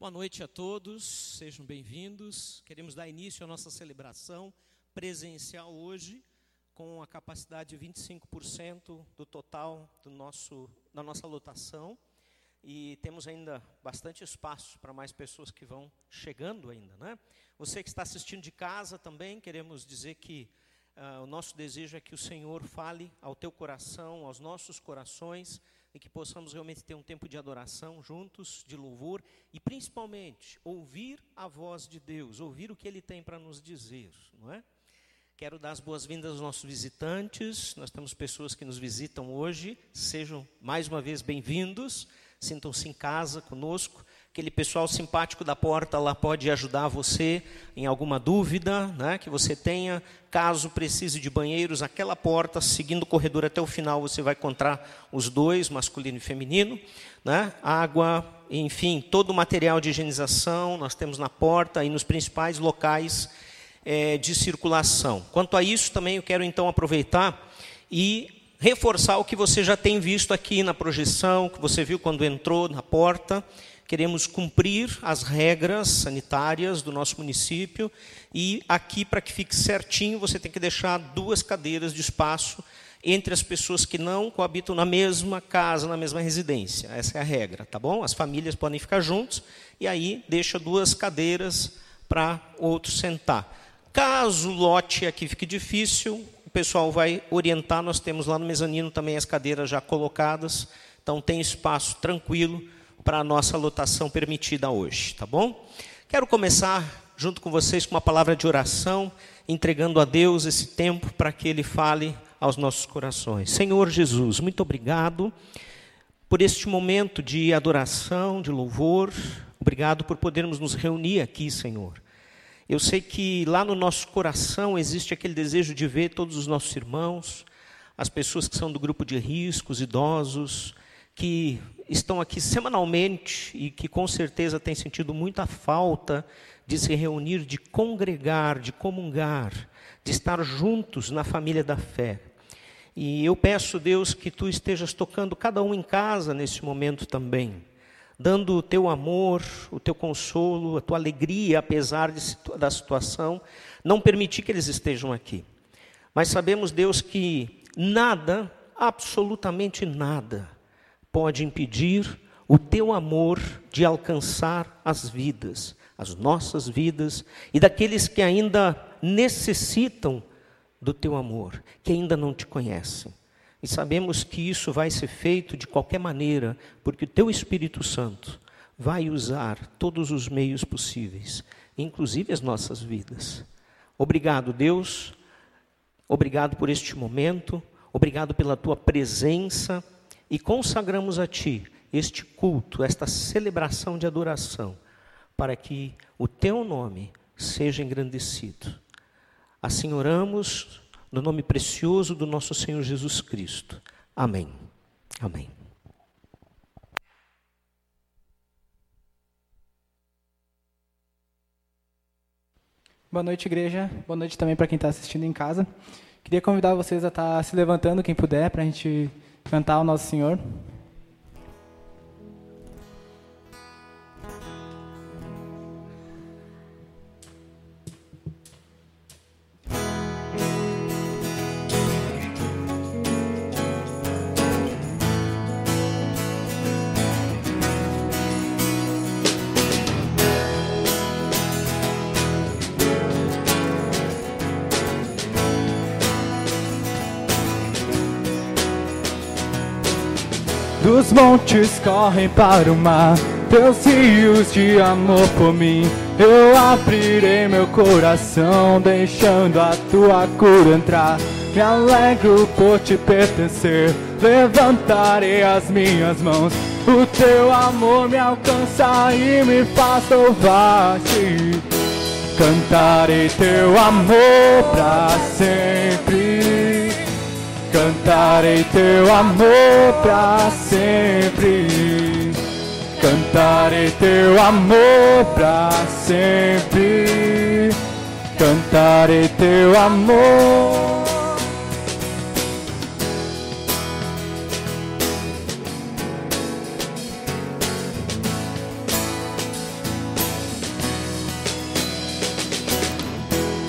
Boa noite a todos, sejam bem-vindos. Queremos dar início à nossa celebração presencial hoje, com a capacidade de 25% do total do nosso, da nossa lotação. E temos ainda bastante espaço para mais pessoas que vão chegando ainda. Né? Você que está assistindo de casa também, queremos dizer que uh, o nosso desejo é que o Senhor fale ao teu coração, aos nossos corações, e que possamos realmente ter um tempo de adoração juntos, de louvor e principalmente ouvir a voz de Deus, ouvir o que Ele tem para nos dizer, não é? Quero dar as boas-vindas aos nossos visitantes. Nós temos pessoas que nos visitam hoje. Sejam mais uma vez bem-vindos. Sintam-se em casa conosco. Aquele pessoal simpático da porta lá pode ajudar você em alguma dúvida né, que você tenha. Caso precise de banheiros, aquela porta, seguindo o corredor até o final, você vai encontrar os dois, masculino e feminino. Né, água, enfim, todo o material de higienização nós temos na porta e nos principais locais é, de circulação. Quanto a isso, também eu quero então aproveitar e reforçar o que você já tem visto aqui na projeção, que você viu quando entrou na porta. Queremos cumprir as regras sanitárias do nosso município e aqui, para que fique certinho, você tem que deixar duas cadeiras de espaço entre as pessoas que não coabitam na mesma casa, na mesma residência. Essa é a regra, tá bom? As famílias podem ficar juntos e aí deixa duas cadeiras para outro sentar. Caso o lote aqui fique difícil, o pessoal vai orientar. Nós temos lá no mezanino também as cadeiras já colocadas, então tem espaço tranquilo para a nossa lotação permitida hoje, tá bom? Quero começar junto com vocês com uma palavra de oração, entregando a Deus esse tempo para que Ele fale aos nossos corações. Senhor Jesus, muito obrigado por este momento de adoração, de louvor. Obrigado por podermos nos reunir aqui, Senhor. Eu sei que lá no nosso coração existe aquele desejo de ver todos os nossos irmãos, as pessoas que são do grupo de riscos, idosos, que estão aqui semanalmente e que com certeza têm sentido muita falta de se reunir, de congregar, de comungar, de estar juntos na família da fé. E eu peço, Deus, que tu estejas tocando cada um em casa nesse momento também dando o teu amor, o teu consolo, a tua alegria, apesar de, da situação, não permitir que eles estejam aqui. Mas sabemos, Deus, que nada, absolutamente nada, pode impedir o teu amor de alcançar as vidas, as nossas vidas e daqueles que ainda necessitam do teu amor, que ainda não te conhecem. E sabemos que isso vai ser feito de qualquer maneira, porque o teu Espírito Santo vai usar todos os meios possíveis, inclusive as nossas vidas. Obrigado, Deus. Obrigado por este momento. Obrigado pela tua presença e consagramos a ti este culto, esta celebração de adoração, para que o teu nome seja engrandecido. Assim oramos no nome precioso do nosso Senhor Jesus Cristo. Amém. Amém. Boa noite, igreja. Boa noite também para quem está assistindo em casa. Queria convidar vocês a estar tá se levantando, quem puder, para a gente cantar ao Nosso Senhor. Os montes correm para o mar, teus rios de amor por mim. Eu abrirei meu coração, deixando a tua cura entrar. Me alegro por te pertencer, levantarei as minhas mãos. O teu amor me alcança e me faz louvar-te. Cantarei teu amor pra sempre. Cantarei teu amor pra sempre. Cantarei teu amor pra sempre. Cantarei teu amor.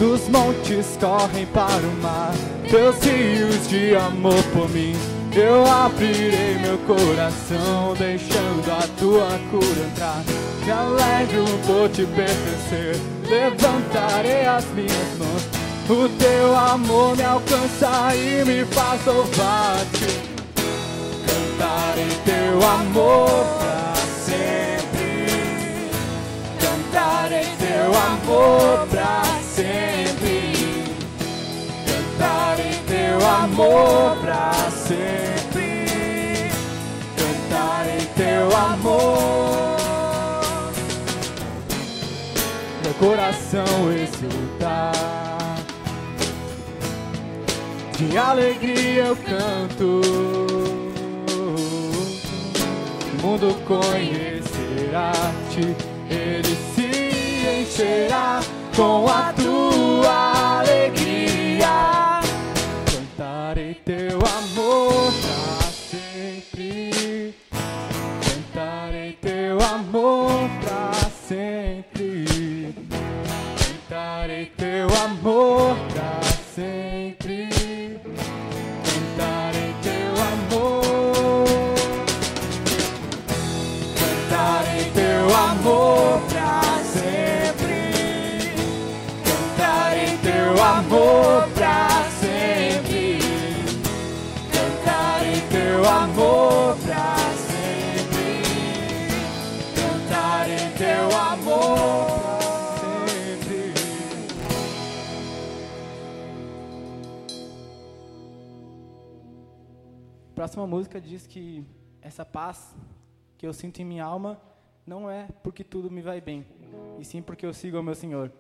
Dos montes correm para o mar, teus rios de amor por mim. Eu abrirei meu coração, deixando a tua cura entrar. Me alegro por te pertencer, levantarei as minhas mãos. O teu amor me alcança e me faz louvar-te. Cantarei teu amor pra sempre. Cantarei teu amor pra sempre. Teu amor pra sempre. Cantarei teu amor. Meu coração exultar. De alegria eu canto. O mundo conhecerá-te, ele se encherá com a tua teu próxima música diz que essa paz que eu sinto em minha alma não é porque tudo me vai bem, e sim porque eu sigo ao meu Senhor.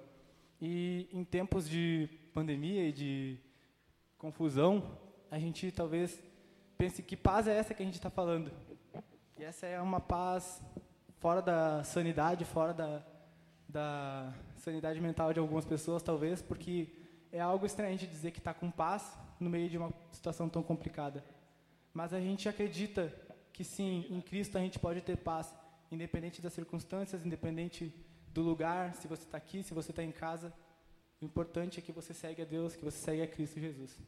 E em tempos de pandemia e de confusão, a gente talvez pense que paz é essa que a gente está falando. E essa é uma paz fora da sanidade, fora da, da sanidade mental de algumas pessoas, talvez, porque é algo estranho a gente dizer que está com paz no meio de uma situação tão complicada. Mas a gente acredita que sim, em Cristo a gente pode ter paz, independente das circunstâncias, independente do lugar, se você está aqui, se você está em casa. O importante é que você segue a Deus, que você segue a Cristo Jesus.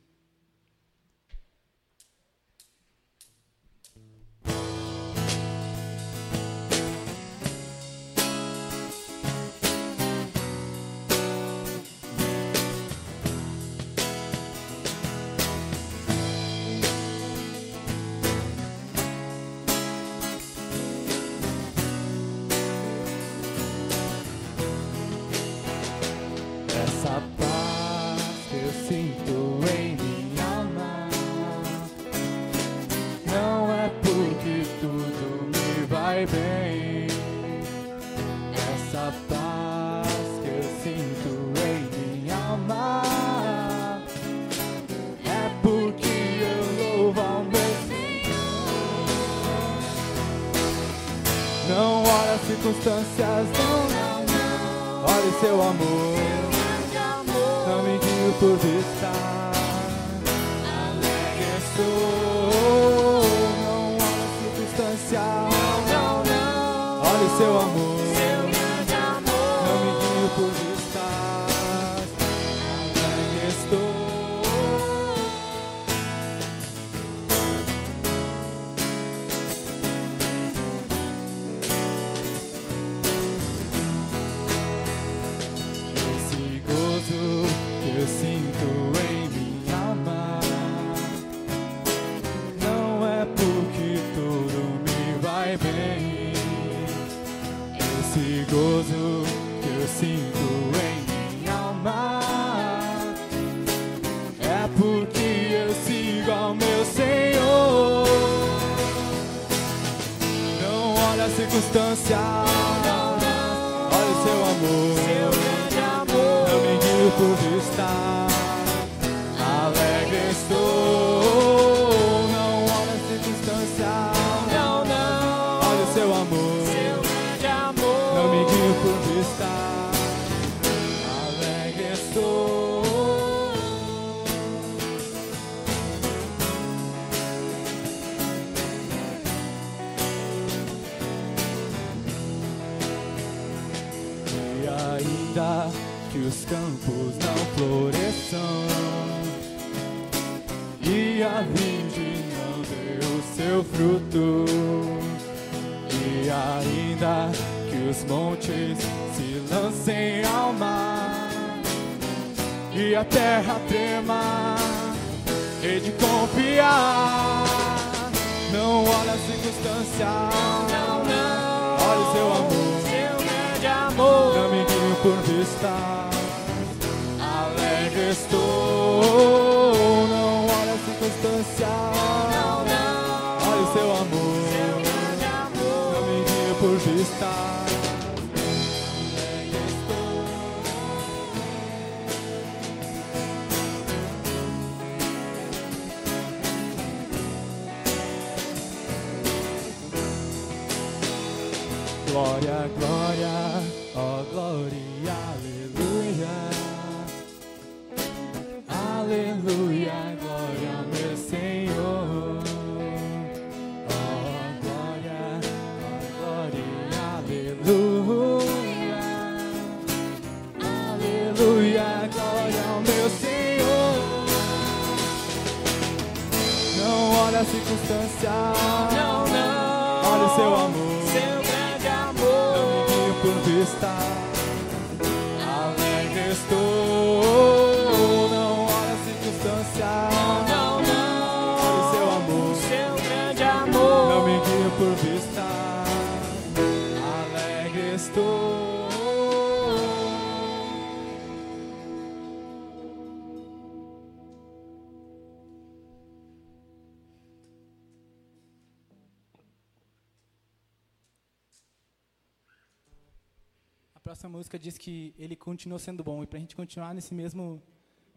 Próxima música diz que ele continuou sendo bom. E para a gente continuar nesse mesmo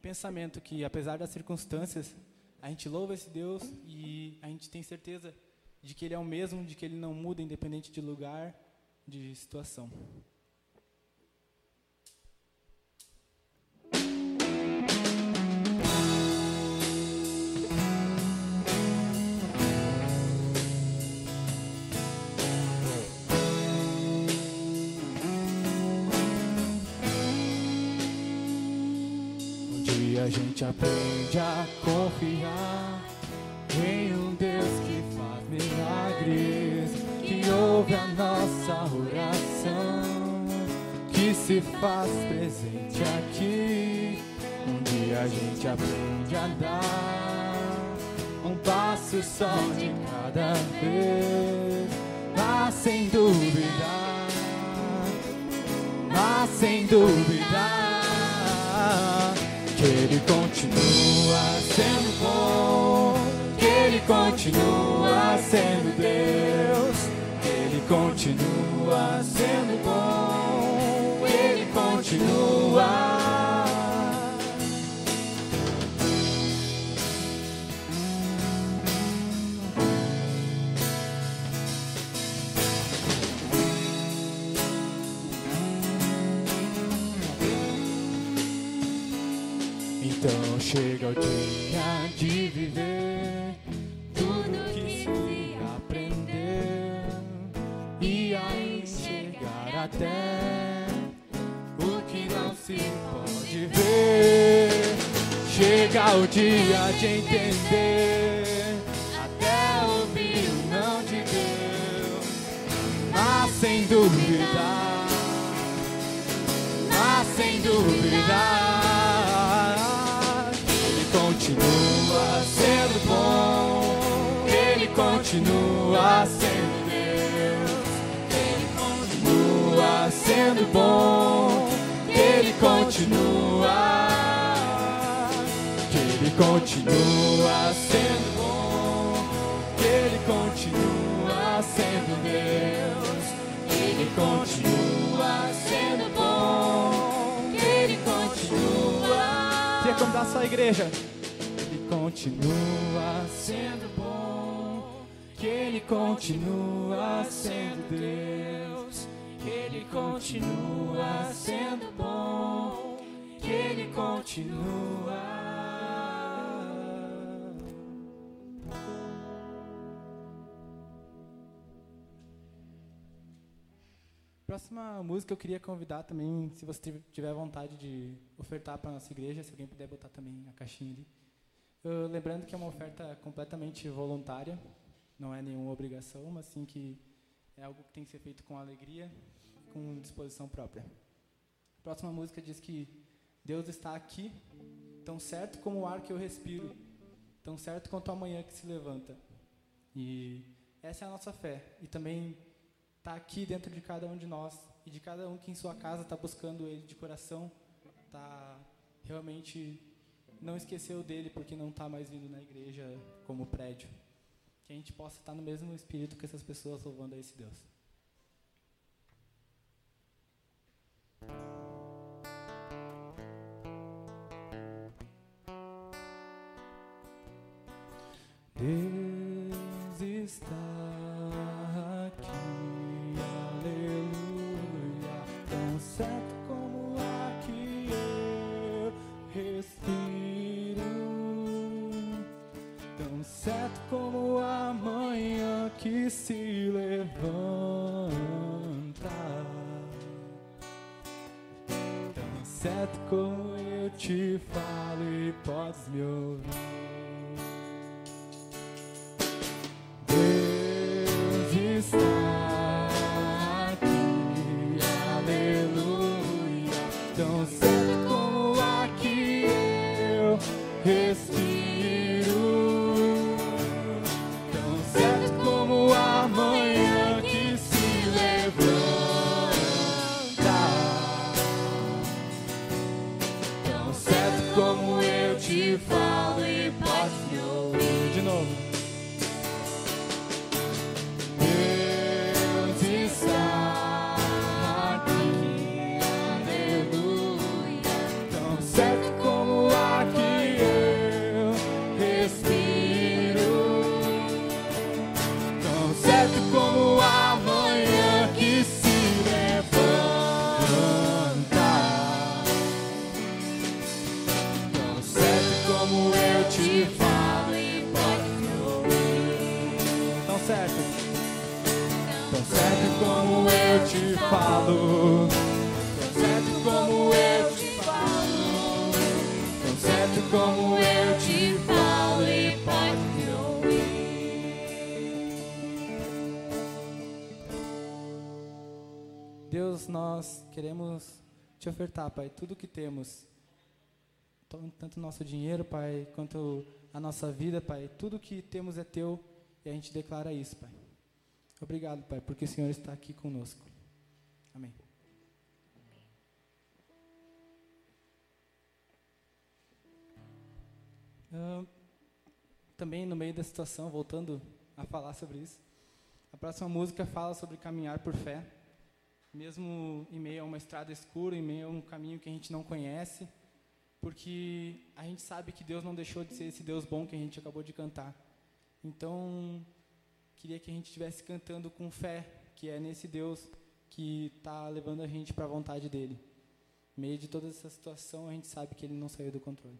pensamento, que apesar das circunstâncias, a gente louva esse Deus e a gente tem certeza de que ele é o mesmo, de que ele não muda independente de lugar, de situação. Gente aprende a confiar em um Deus que faz milagres, que ouve a nossa oração, que se faz presente aqui. Um dia a gente aprende a dar um passo só de cada vez, mas sem duvidar mas sem dúvida Ele continua sendo bom, que Ele continua sendo Deus, que Ele continua sendo bom, Ele continua. Chega o dia de viver tudo que se aprendeu. E aí chegar até o que não se pode ver. Chega o dia de entender. Até o não de Deus, mas sem dúvida mas sem dúvida sendo Deus, Ele continua sendo bom, Ele continua, sendo bom, Ele continua sendo Deus, Ele continua sendo bom, Ele continua. Quer igreja? Ele continua sendo bom, que Ele continua sendo Deus, que Ele continua sendo bom, que Ele continua. Próxima música eu queria convidar também, se você tiver vontade de ofertar para a nossa igreja, se alguém puder botar também a caixinha ali. Uh, lembrando que é uma oferta completamente voluntária, não é nenhuma obrigação, mas sim que é algo que tem que ser feito com alegria com disposição própria. A próxima música diz que Deus está aqui, tão certo como o ar que eu respiro, tão certo quanto a manhã que se levanta. E essa é a nossa fé. E também está aqui dentro de cada um de nós e de cada um que em sua casa está buscando Ele de coração, está realmente não esqueceu dele porque não está mais vindo na igreja como prédio. Que a gente possa estar no mesmo espírito que essas pessoas louvando a esse Deus. Deus te ofertar, Pai, tudo que temos, tanto nosso dinheiro, Pai, quanto a nossa vida, Pai, tudo que temos é Teu e a gente declara isso, Pai. Obrigado, Pai, porque o Senhor está aqui conosco. Amém. Uh, também no meio da situação, voltando a falar sobre isso, a próxima música fala sobre caminhar por fé mesmo em meio a uma estrada escura, em meio a um caminho que a gente não conhece, porque a gente sabe que Deus não deixou de ser esse Deus bom que a gente acabou de cantar. Então, queria que a gente estivesse cantando com fé, que é nesse Deus que está levando a gente para a vontade dele. No meio de toda essa situação, a gente sabe que ele não saiu do controle.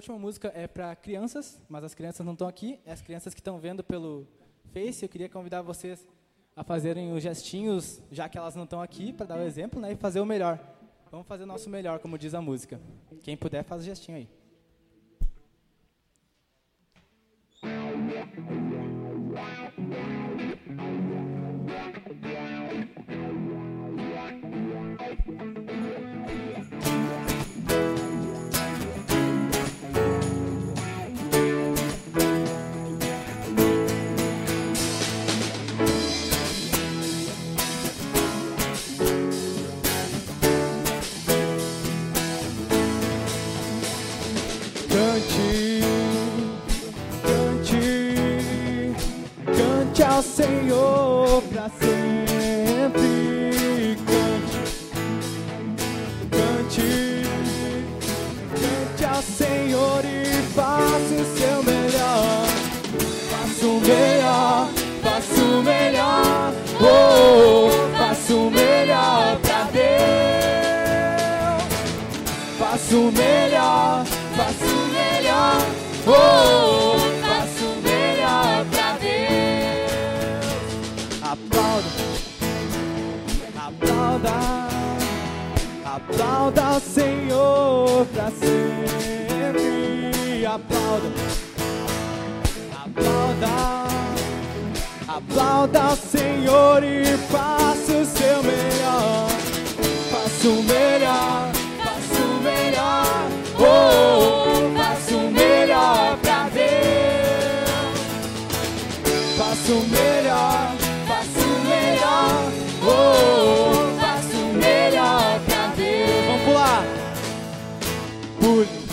Última música é para crianças, mas as crianças não estão aqui. É as crianças que estão vendo pelo Face. Eu queria convidar vocês a fazerem os gestinhos, já que elas não estão aqui, para dar o exemplo, né, e fazer o melhor. Vamos fazer o nosso melhor, como diz a música. Quem puder, faz o gestinho aí. Senhor pra sempre. Cante, cante, cante ao Senhor e faça o seu melhor. Faça o melhor, faça o melhor, oh, faça o melhor pra Deus. Faça o melhor, faça o melhor, oh, faça aplauda o Senhor pra sempre. Aplauda, aplauda, aplauda o Senhor e faça o seu melhor. Faça o melhor, faça o melhor, oh, faça o melhor pra Deus. Faça o melhor, faça o melhor, oh, faça Boom.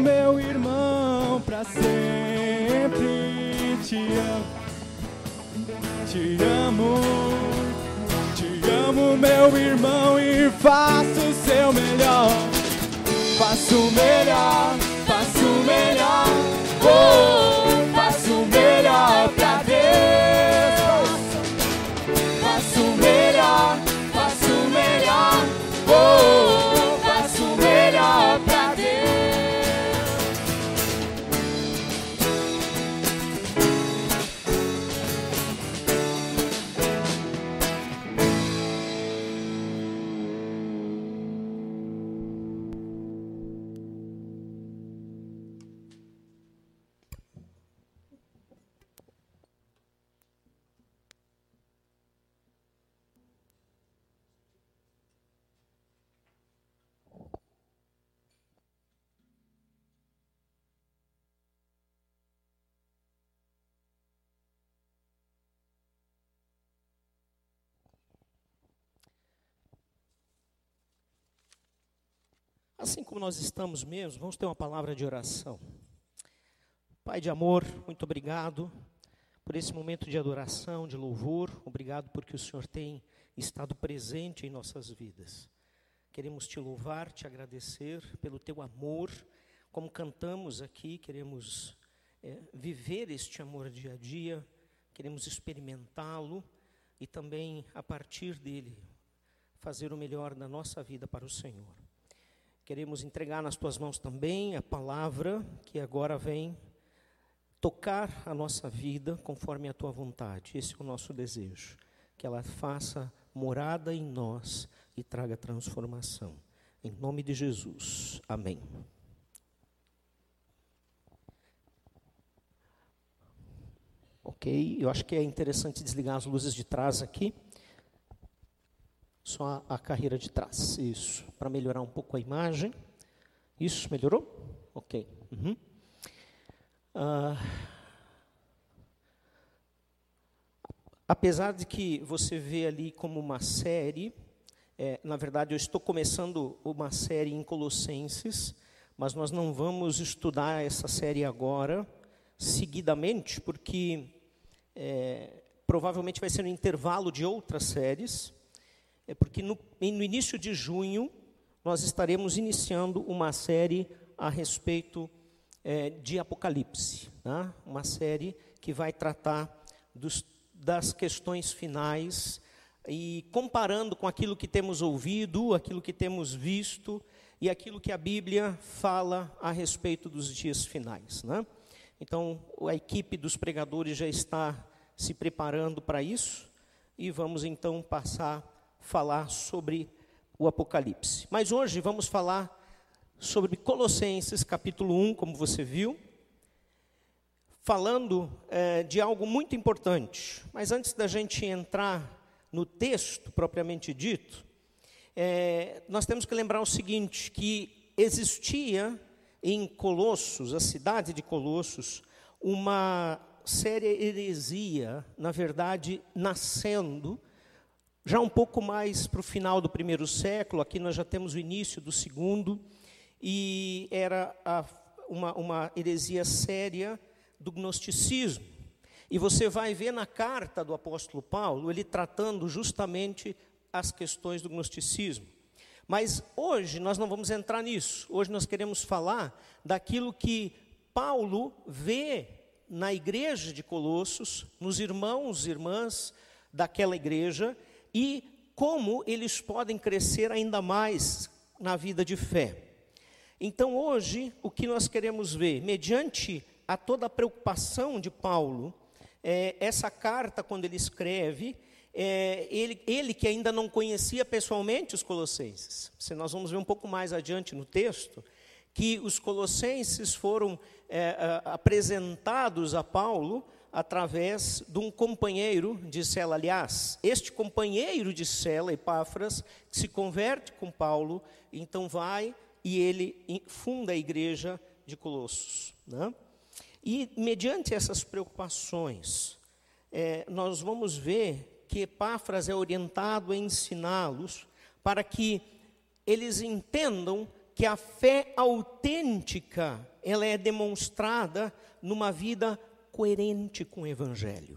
Meu irmão, para sempre. Te amo, te amo, te amo, meu irmão, e faço o seu melhor. Faço o melhor, faço o melhor. Oh, faço o melhor pra Assim como nós estamos mesmo, vamos ter uma palavra de oração. Pai de amor, muito obrigado por esse momento de adoração, de louvor. Obrigado porque o Senhor tem estado presente em nossas vidas. Queremos te louvar, te agradecer pelo teu amor. Como cantamos aqui, queremos é, viver este amor dia a dia, queremos experimentá-lo e também, a partir dele, fazer o melhor da nossa vida para o Senhor. Queremos entregar nas tuas mãos também a palavra que agora vem tocar a nossa vida conforme a tua vontade. Esse é o nosso desejo. Que ela faça morada em nós e traga transformação. Em nome de Jesus. Amém. Ok, eu acho que é interessante desligar as luzes de trás aqui. Só a, carreira de trás. Isso, para melhorar um pouco a imagem. Isso, melhorou? Ok. Uhum. Ah, apesar de que você vê ali como uma série, é, na verdade eu estou começando uma série em Colossenses, mas nós não vamos estudar essa série agora, seguidamente, porque é, provavelmente vai ser um intervalo de outras séries, é porque no, no início de junho nós estaremos iniciando uma série a respeito é, de Apocalipse, né? uma série que vai tratar dos, das questões finais e comparando com aquilo que temos ouvido, aquilo que temos visto e aquilo que a Bíblia fala a respeito dos dias finais. Né? Então, a equipe dos pregadores já está se preparando para isso e vamos então passar falar sobre o Apocalipse. Mas hoje vamos falar sobre Colossenses capítulo 1, como você viu, falando é, de algo muito importante. Mas antes da gente entrar no texto propriamente dito, é, nós temos que lembrar o seguinte: que existia em Colossos, a cidade de Colossos, uma séria heresia, na verdade, nascendo já um pouco mais para o final do primeiro século, aqui nós já temos o início do segundo, e era a, uma, uma heresia séria do gnosticismo. E você vai ver na carta do apóstolo Paulo, ele tratando justamente as questões do gnosticismo. Mas hoje nós não vamos entrar nisso. Hoje nós queremos falar daquilo que Paulo vê na igreja de Colossos, nos irmãos e irmãs daquela igreja, e como eles podem crescer ainda mais na vida de fé. Então, hoje, o que nós queremos ver, mediante a toda a preocupação de Paulo, é, essa carta, quando ele escreve, é, ele, ele, que ainda não conhecia pessoalmente os colossenses, se nós vamos ver um pouco mais adiante no texto, que os colossenses foram é, apresentados a Paulo através de um companheiro de cela. Aliás, este companheiro de cela, Epáfras, se converte com Paulo, então vai e ele funda a igreja de Colossos. Né? E, mediante essas preocupações, é, nós vamos ver que Epáfras é orientado a ensiná-los para que eles entendam que a fé autêntica ela é demonstrada numa vida coerente com o Evangelho.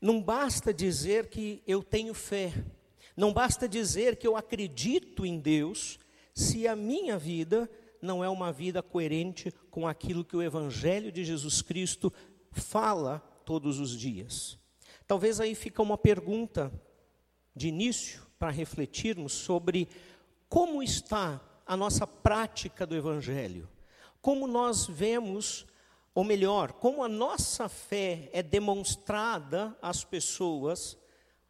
Não basta dizer que eu tenho fé, não basta dizer que eu acredito em Deus, se a minha vida não é uma vida coerente com aquilo que o Evangelho de Jesus Cristo fala todos os dias. Talvez aí fica uma pergunta de início para refletirmos sobre como está a nossa prática do Evangelho, como nós vemos ou melhor, como a nossa fé é demonstrada às pessoas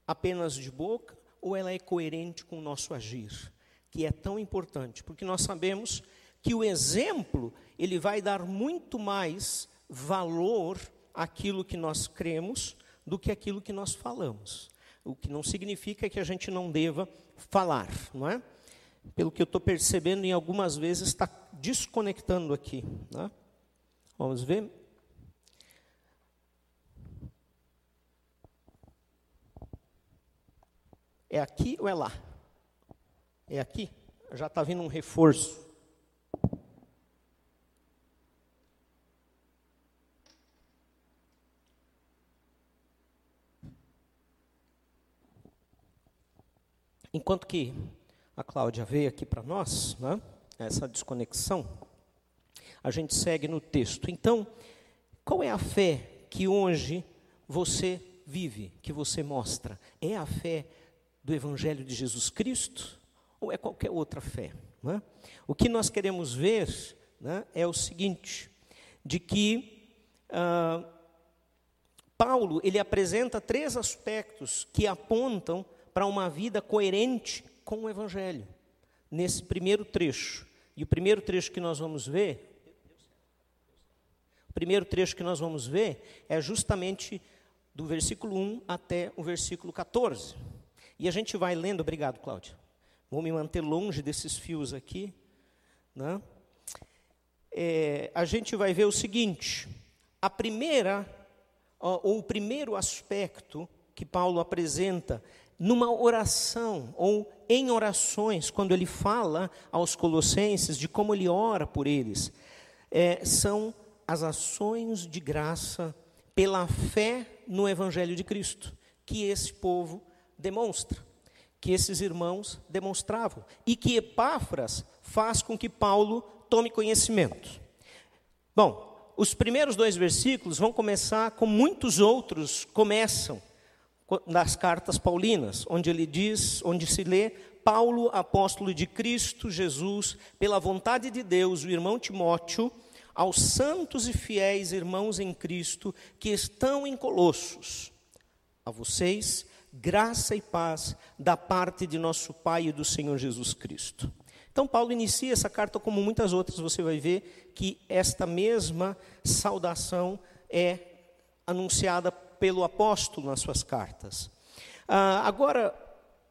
apenas de boca, ou ela é coerente com o nosso agir, que é tão importante, porque nós sabemos que o exemplo, ele vai dar muito mais valor àquilo que nós cremos do que aquilo que nós falamos. O que não significa que a gente não deva falar, não é? Pelo que eu estou percebendo, em algumas vezes está desconectando aqui. Não é? Vamos ver? É aqui ou é lá? É aqui? Já está vindo um reforço. Enquanto que a Cláudia veio aqui para nós, né, essa desconexão, a gente segue no texto. Então, qual é a fé que hoje você vive, que você mostra? É a fé do Evangelho de Jesus Cristo ou é qualquer outra fé? É? O que nós queremos ver né, é o seguinte, de que ah, Paulo ele apresenta três aspectos que apontam para uma vida coerente com o Evangelho, nesse primeiro trecho. E o primeiro trecho que nós vamos ver o primeiro trecho que nós vamos ver é justamente do versículo 1 até o versículo 14. E a gente vai lendo, obrigado, Cláudia. Vou me manter longe desses fios aqui. Né? É, a gente vai ver o seguinte: a primeira, ou o primeiro aspecto que Paulo apresenta numa oração ou em orações, quando ele fala aos colossenses de como ele ora por eles, é, são as ações de graça pela fé no Evangelho de Cristo, que esse povo demonstra, que esses irmãos demonstravam, e que Epáfras faz com que Paulo tome conhecimento. Bom, os primeiros dois versículos vão começar como muitos outros começam nas cartas paulinas, onde ele diz, onde se lê Paulo, apóstolo de Cristo Jesus, pela vontade de Deus, o irmão Timóteo, aos santos e fiéis irmãos em Cristo que estão em Colossos. A vocês, graça e paz da parte de nosso Pai e do Senhor Jesus Cristo. Então, Paulo inicia essa carta, como muitas outras, você vai ver que esta mesma saudação é anunciada pelo apóstolo nas suas cartas. Ah, agora,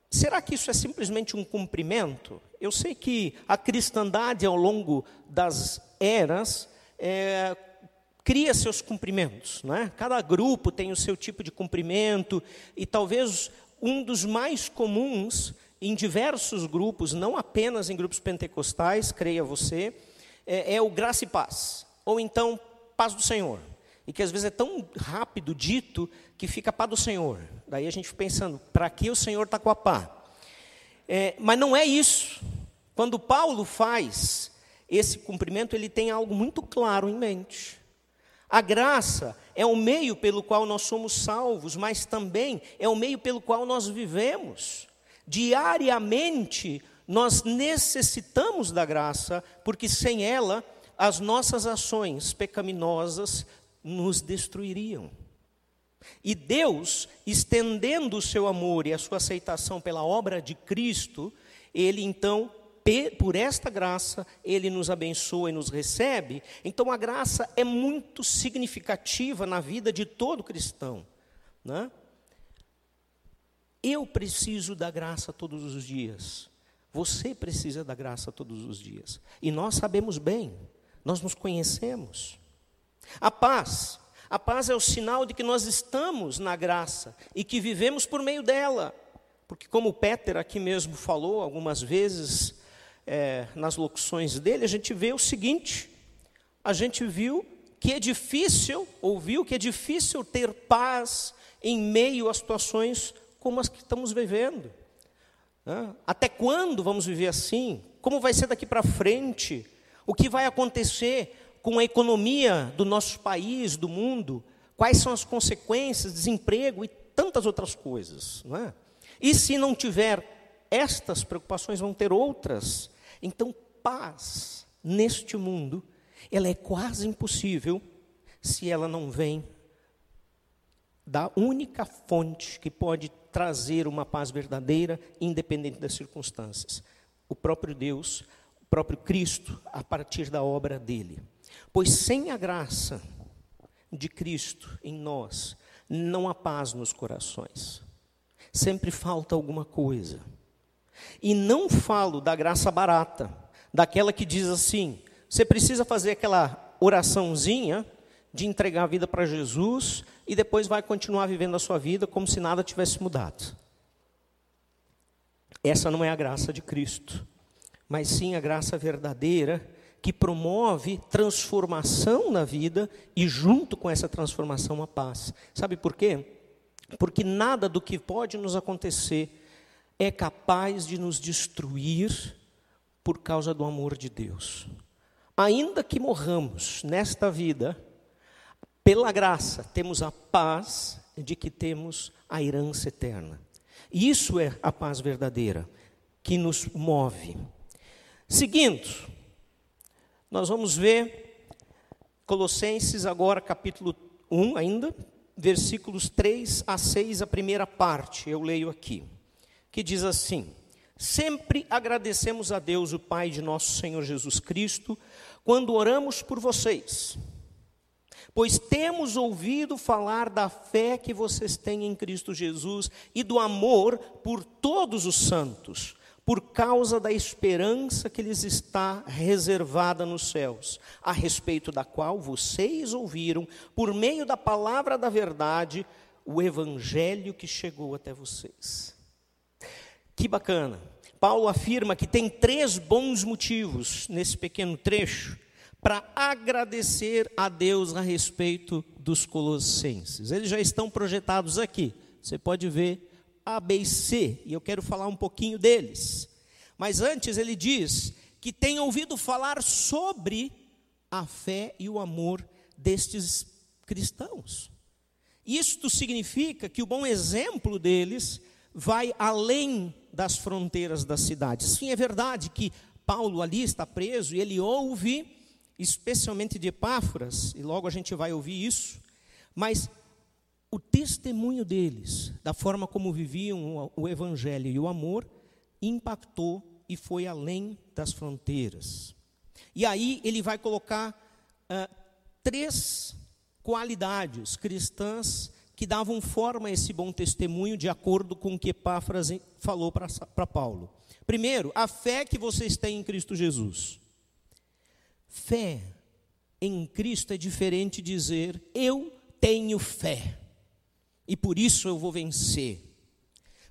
será que isso é simplesmente um cumprimento? Eu sei que a cristandade, ao longo das eras, é, cria seus cumprimentos. Não é? Cada grupo tem o seu tipo de cumprimento, e talvez um dos mais comuns em diversos grupos, não apenas em grupos pentecostais, creia você, é, é o graça e paz, ou então paz do Senhor. E que às vezes é tão rápido dito que fica paz do Senhor. Daí a gente fica pensando, para que o Senhor está com a paz? É, mas não é isso. Quando Paulo faz esse cumprimento ele tem algo muito claro em mente. A graça é o meio pelo qual nós somos salvos, mas também é o meio pelo qual nós vivemos. Diariamente nós necessitamos da graça, porque sem ela as nossas ações pecaminosas nos destruiriam. E Deus, estendendo o seu amor e a sua aceitação pela obra de Cristo, ele então por esta graça, Ele nos abençoa e nos recebe. Então, a graça é muito significativa na vida de todo cristão. Né? Eu preciso da graça todos os dias. Você precisa da graça todos os dias. E nós sabemos bem, nós nos conhecemos. A paz. A paz é o sinal de que nós estamos na graça e que vivemos por meio dela. Porque, como Peter aqui mesmo falou algumas vezes é, nas locuções dele, a gente vê o seguinte: a gente viu que é difícil, ouviu que é difícil ter paz em meio a situações como as que estamos vivendo. Até quando vamos viver assim? Como vai ser daqui para frente? O que vai acontecer com a economia do nosso país, do mundo? Quais são as consequências, desemprego e tantas outras coisas, não é? E se não tiver estas preocupações, vão ter outras. Então, paz neste mundo, ela é quase impossível se ela não vem da única fonte que pode trazer uma paz verdadeira, independente das circunstâncias. O próprio Deus, o próprio Cristo, a partir da obra dele. Pois sem a graça de Cristo em nós, não há paz nos corações. Sempre falta alguma coisa. E não falo da graça barata, daquela que diz assim: você precisa fazer aquela oraçãozinha de entregar a vida para Jesus e depois vai continuar vivendo a sua vida como se nada tivesse mudado. Essa não é a graça de Cristo, mas sim a graça verdadeira que promove transformação na vida e, junto com essa transformação, a paz. Sabe por quê? Porque nada do que pode nos acontecer é capaz de nos destruir por causa do amor de Deus. Ainda que morramos nesta vida, pela graça, temos a paz de que temos a herança eterna. E isso é a paz verdadeira que nos move. Seguindo, nós vamos ver Colossenses agora, capítulo 1 ainda, versículos 3 a 6, a primeira parte, eu leio aqui, que diz assim: Sempre agradecemos a Deus, o Pai de nosso Senhor Jesus Cristo, quando oramos por vocês pois temos ouvido falar da fé que vocês têm em Cristo Jesus e do amor por todos os santos, por causa da esperança que lhes está reservada nos céus, a respeito da qual vocês ouviram, por meio da palavra da verdade, o evangelho que chegou até vocês. Que bacana! Paulo afirma que tem três bons motivos nesse pequeno trecho para agradecer a Deus a respeito dos colossenses. Eles já estão projetados aqui. Você pode ver A, B e C, e eu quero falar um pouquinho deles. Mas antes ele diz que tem ouvido falar sobre a fé e o amor destes cristãos. Isto significa que o bom exemplo deles vai além das fronteiras da cidade. Sim, é verdade que Paulo ali está preso e ele ouve especialmente de Epáfras, e logo a gente vai ouvir isso, mas o testemunho deles, da forma como viviam o Evangelho e o amor, impactou e foi além das fronteiras. E aí ele vai colocar uh, três qualidades cristãs que davam forma a esse bom testemunho, de acordo com o que Epáfras falou para Paulo. Primeiro, a fé que vocês têm em Cristo Jesus. Fé em Cristo é diferente de dizer eu tenho fé e por isso eu vou vencer.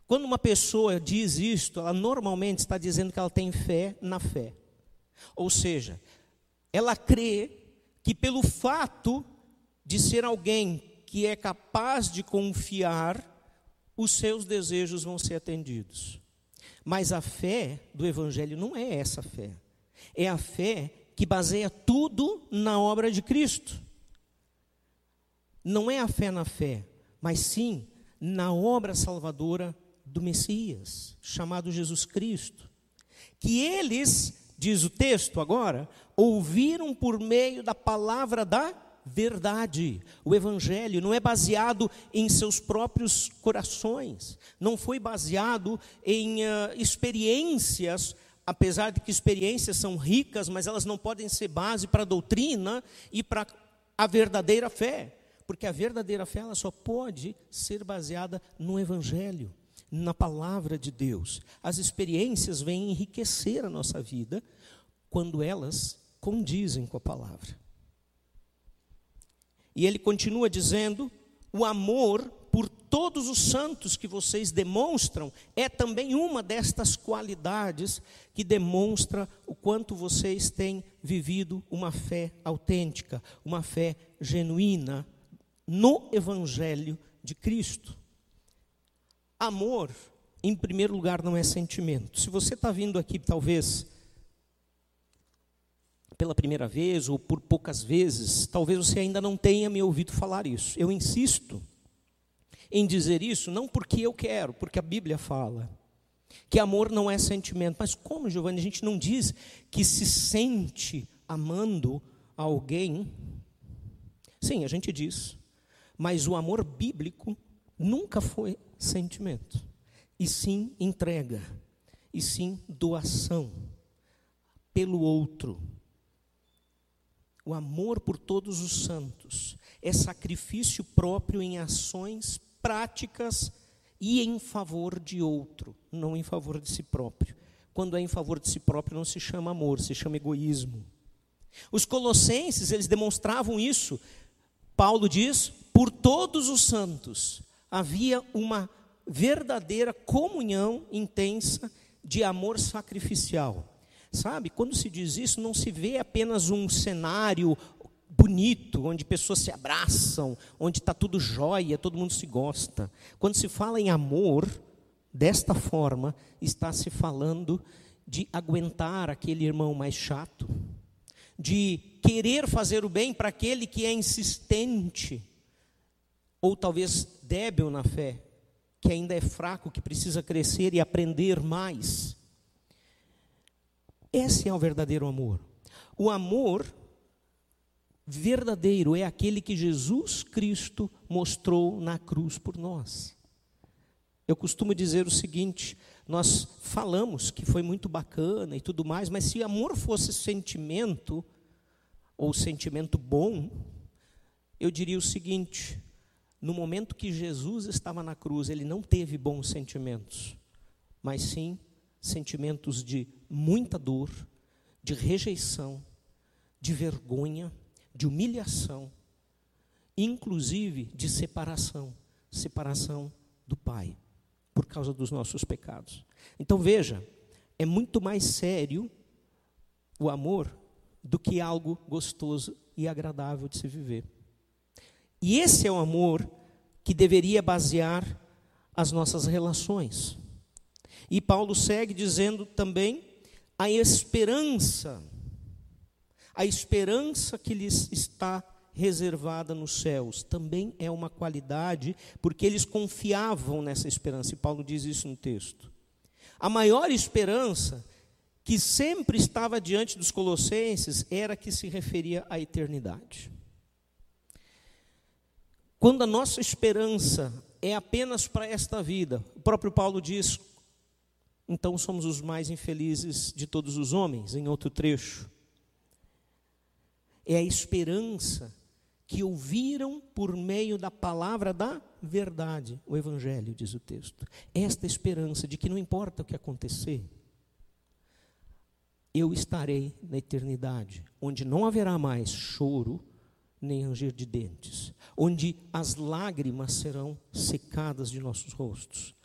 Quando uma pessoa diz isto, ela normalmente está dizendo que ela tem fé na fé. Ou seja, ela crê que pelo fato de ser alguém que é capaz de confiar, os seus desejos vão ser atendidos. Mas a fé do Evangelho não é essa fé. É a fé que baseia tudo na obra de Cristo. Não é a fé na fé, mas sim na obra salvadora do Messias, chamado Jesus Cristo. Que eles, diz o texto agora, ouviram por meio da palavra da verdade. O Evangelho não é baseado em seus próprios corações, não foi baseado em uh, experiências apesar de que experiências são ricas, mas elas não podem ser base para a doutrina e para a verdadeira fé. Porque a verdadeira fé ela só pode ser baseada no Evangelho, na palavra de Deus. As experiências vêm enriquecer a nossa vida quando elas condizem com a palavra. E ele continua dizendo: o amor por todos os santos que vocês demonstram é também uma destas qualidades que demonstra o quanto vocês têm vivido uma fé autêntica, uma fé genuína no Evangelho de Cristo. Amor, em primeiro lugar, não é sentimento. Se você está vindo aqui, talvez pela primeira vez ou por poucas vezes, talvez você ainda não tenha me ouvido falar isso. Eu insisto em dizer isso, não porque eu quero, porque a Bíblia fala que amor não é sentimento. Mas como, Giovanni, a gente não diz que se sente amando alguém? Sim, a gente diz. Mas o amor bíblico nunca foi sentimento, e sim entrega, e sim doação pelo outro o amor por todos os santos é sacrifício próprio em ações práticas e em favor de outro, não em favor de si próprio. Quando é em favor de si próprio, não se chama amor, se chama egoísmo. Os colossenses, eles demonstravam isso. Paulo diz: por todos os santos havia uma verdadeira comunhão intensa de amor sacrificial. Sabe, quando se diz isso, não se vê apenas um cenário bonito, onde pessoas se abraçam, onde está tudo jóia, todo mundo se gosta. Quando se fala em amor, desta forma, está se falando de aguentar aquele irmão mais chato, de querer fazer o bem para aquele que é insistente, ou talvez débil na fé, que ainda é fraco, que precisa crescer e aprender mais. Esse é o verdadeiro amor. O amor verdadeiro é aquele que Jesus Cristo mostrou na cruz por nós. Eu costumo dizer o seguinte: nós falamos que foi muito bacana e tudo mais, mas se amor fosse sentimento, ou sentimento bom, eu diria o seguinte: no momento que Jesus estava na cruz, ele não teve bons sentimentos, mas sim sentimentos de muita dor, de rejeição, de vergonha, de humilhação, inclusive de separação separação do Pai, por causa dos nossos pecados. Então veja, é muito mais sério o amor do que algo gostoso e agradável de se viver. E esse é o amor que deveria basear as nossas relações. E Paulo segue dizendo também a esperança, a esperança que lhes está reservada nos céus, também é uma qualidade, porque eles confiavam nessa esperança, e Paulo diz isso no texto. A maior esperança que sempre estava diante dos colossenses era que se referia à eternidade. Quando a nossa esperança é apenas para esta vida, o próprio Paulo diz: então somos os mais infelizes de todos os homens, em outro trecho. É a esperança que ouviram por meio da palavra da verdade, o Evangelho, diz o texto. Esta esperança de que não importa o que acontecer, eu estarei na eternidade, onde não haverá mais choro nem ranger de dentes, onde as lágrimas serão secadas de nossos rostos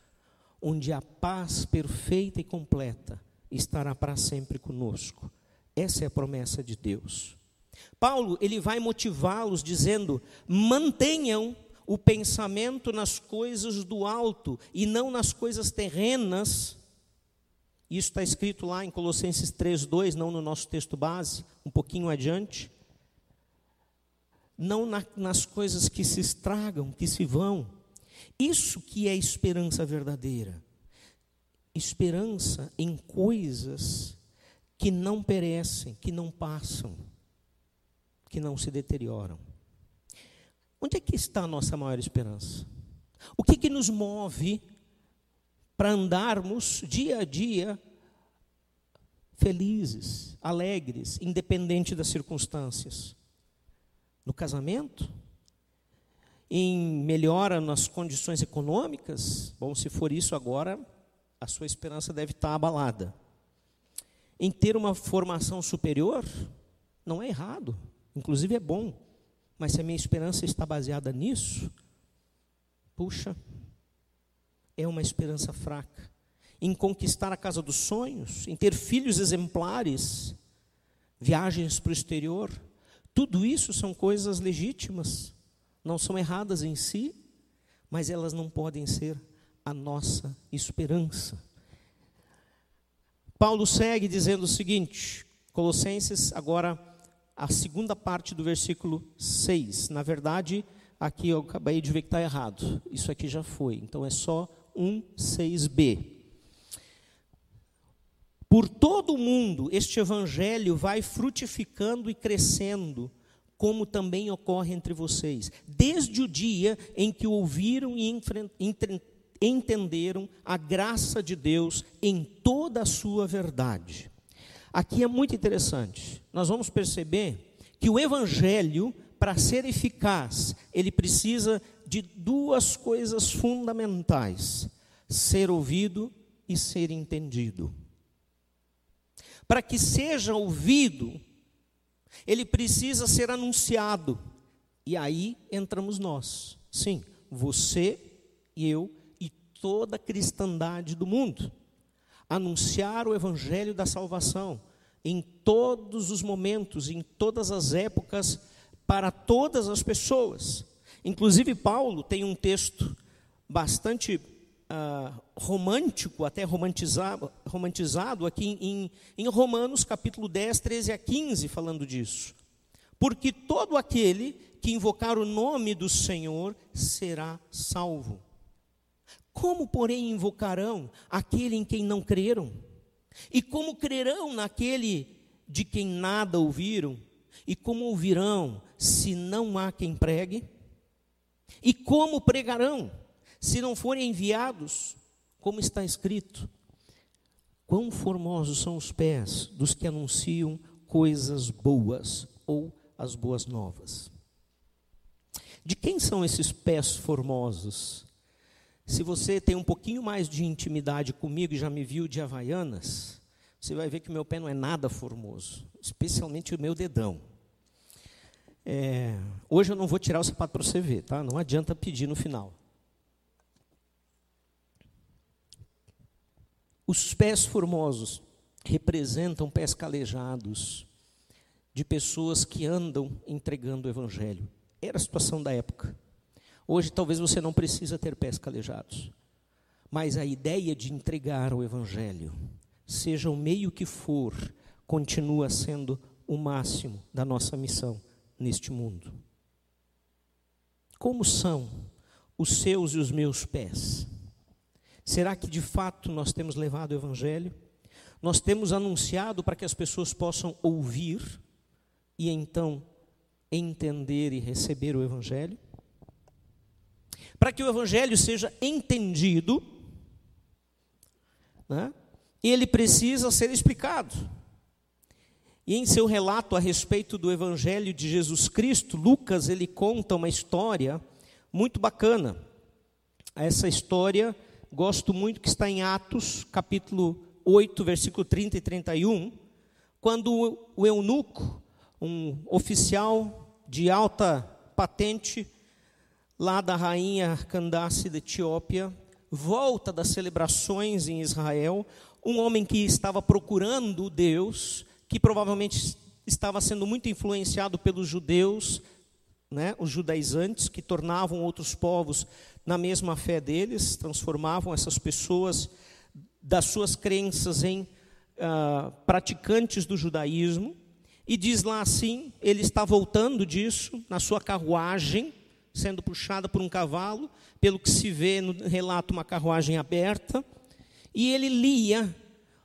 onde a paz perfeita e completa estará para sempre conosco. Essa é a promessa de Deus. Paulo, ele vai motivá-los dizendo: mantenham o pensamento nas coisas do alto e não nas coisas terrenas. Isso está escrito lá em Colossenses 3,2, não no nosso texto base, um pouquinho adiante. Não na, nas coisas que se estragam, que se vão, isso que é esperança verdadeira. Esperança em coisas que não perecem, que não passam, que não se deterioram. Onde é que está a nossa maior esperança? O que, que nos move para andarmos dia a dia felizes, alegres, independente das circunstâncias? No casamento? Em melhora nas condições econômicas, bom, se for isso agora, a sua esperança deve estar abalada. Em ter uma formação superior, não é errado, inclusive é bom. Mas se a minha esperança está baseada nisso, puxa, é uma esperança fraca. Em conquistar a casa dos sonhos, em ter filhos exemplares, viagens para o exterior, tudo isso são coisas legítimas, não são erradas em si, mas elas não podem ser a nossa esperança. Paulo segue dizendo o seguinte, Colossenses, agora a segunda parte do versículo 6. Na verdade, aqui eu acabei de ver que está errado. Isso aqui já foi, então é só 1, 6b. Por todo o mundo, este evangelho vai frutificando e crescendo, como também ocorre entre vocês, desde o dia em que ouviram e entenderam a graça de Deus em toda a sua verdade. Aqui é muito interessante. Nós vamos perceber que o evangelho, para ser eficaz, ele precisa de duas coisas fundamentais: ser ouvido e ser entendido. Para que seja ouvido, ele precisa ser anunciado. E aí entramos nós. Sim, você e eu e toda a cristandade do mundo. Anunciar o evangelho da salvação em todos os momentos, em todas as épocas, para todas as pessoas. Inclusive, Paulo tem um texto bastante uh, romântico, até romantizado, romantizado aqui em, em Romanos capítulo 10, 13 a 15, falando disso. Porque todo aquele que invocar o nome do Senhor será salvo. Como, porém, invocarão aquele em quem não creram? E como crerão naquele de quem nada ouviram? E como ouvirão se não há quem pregue? E como pregarão se não forem enviados, como está escrito. Quão formosos são os pés dos que anunciam coisas boas ou as boas novas. De quem são esses pés formosos? Se você tem um pouquinho mais de intimidade comigo e já me viu de Havaianas, você vai ver que meu pé não é nada formoso, especialmente o meu dedão. É, hoje eu não vou tirar o sapato para você ver, tá? Não adianta pedir no final. Os pés formosos representam pés calejados de pessoas que andam entregando o evangelho. Era a situação da época. Hoje talvez você não precisa ter pés calejados, mas a ideia de entregar o evangelho, seja o meio que for, continua sendo o máximo da nossa missão neste mundo. Como são os seus e os meus pés? Será que de fato nós temos levado o Evangelho? Nós temos anunciado para que as pessoas possam ouvir e então entender e receber o Evangelho? Para que o Evangelho seja entendido, né, ele precisa ser explicado. E em seu relato a respeito do Evangelho de Jesus Cristo, Lucas ele conta uma história muito bacana. Essa história gosto muito que está em Atos, capítulo 8, versículo 30 e 31, quando o eunuco, um oficial de alta patente, lá da rainha Candace da Etiópia, volta das celebrações em Israel, um homem que estava procurando Deus, que provavelmente estava sendo muito influenciado pelos judeus, né, os judaizantes, que tornavam outros povos na mesma fé deles, transformavam essas pessoas das suas crenças em uh, praticantes do judaísmo. E diz lá assim: ele está voltando disso na sua carruagem, sendo puxada por um cavalo, pelo que se vê no relato, uma carruagem aberta, e ele lia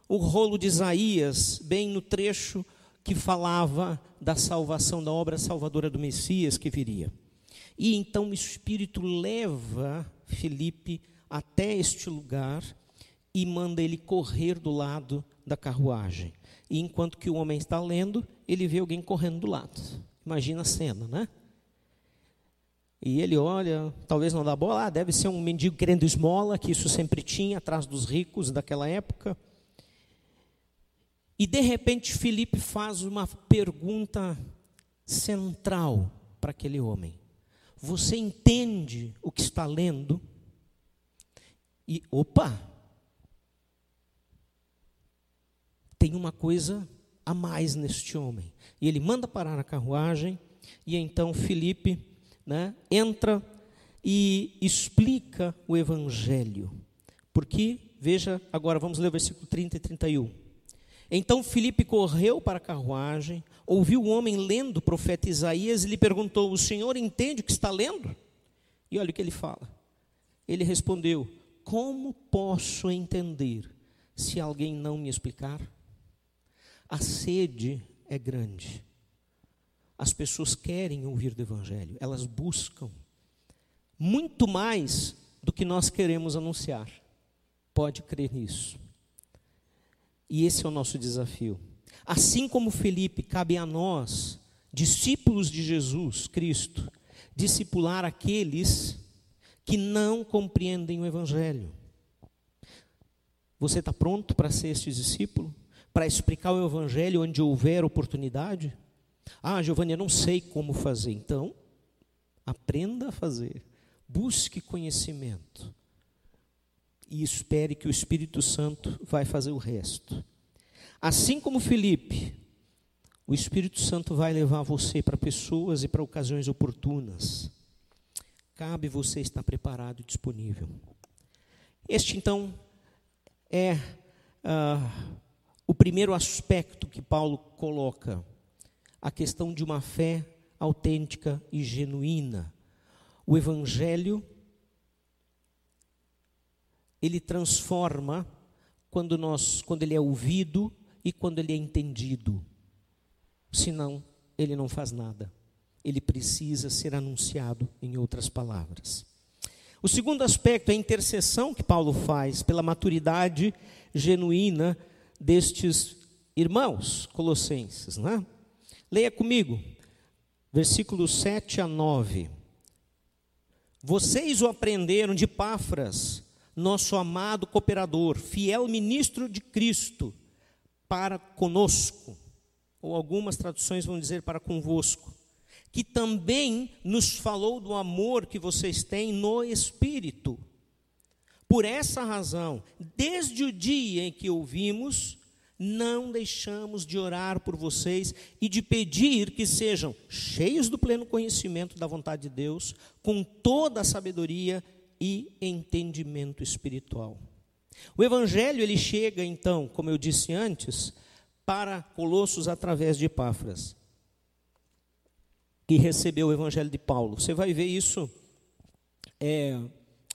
o rolo de Isaías, bem no trecho que falava da salvação, da obra salvadora do Messias que viria. E então o Espírito leva Felipe até este lugar e manda ele correr do lado da carruagem. E enquanto que o homem está lendo, ele vê alguém correndo do lado. Imagina a cena, né? E ele olha, talvez não dá bola, ah, deve ser um mendigo querendo esmola, que isso sempre tinha atrás dos ricos daquela época. E de repente Felipe faz uma pergunta central para aquele homem: Você entende o que está lendo? E, opa! Tem uma coisa a mais neste homem. E ele manda parar a carruagem, e então Felipe né, entra e explica o evangelho. Porque, veja, agora vamos ler o versículo 30 e 31. Então Filipe correu para a carruagem, ouviu o homem lendo o profeta Isaías e lhe perguntou: O senhor entende o que está lendo? E olha o que ele fala. Ele respondeu: Como posso entender se alguém não me explicar? A sede é grande. As pessoas querem ouvir do Evangelho, elas buscam muito mais do que nós queremos anunciar. Pode crer nisso. E esse é o nosso desafio. Assim como Felipe, cabe a nós, discípulos de Jesus Cristo, discipular aqueles que não compreendem o Evangelho. Você está pronto para ser este discípulo? Para explicar o Evangelho onde houver oportunidade? Ah, Giovanni, eu não sei como fazer. Então, aprenda a fazer. Busque conhecimento e espere que o Espírito Santo vai fazer o resto. Assim como Felipe, o Espírito Santo vai levar você para pessoas e para ocasiões oportunas. Cabe você estar preparado e disponível. Este, então, é uh, o primeiro aspecto que Paulo coloca: a questão de uma fé autêntica e genuína. O Evangelho ele transforma quando nós, quando ele é ouvido e quando ele é entendido. Senão, ele não faz nada. Ele precisa ser anunciado, em outras palavras. O segundo aspecto é a intercessão que Paulo faz pela maturidade genuína destes irmãos colossenses. Né? Leia comigo, versículos 7 a 9. Vocês o aprenderam de Páfras, nosso amado cooperador, fiel ministro de Cristo, para conosco, ou algumas traduções vão dizer para convosco, que também nos falou do amor que vocês têm no Espírito. Por essa razão, desde o dia em que ouvimos, não deixamos de orar por vocês e de pedir que sejam cheios do pleno conhecimento da vontade de Deus, com toda a sabedoria e entendimento espiritual. O evangelho ele chega então, como eu disse antes, para Colossos através de Epáfras, que recebeu o evangelho de Paulo. Você vai ver isso é,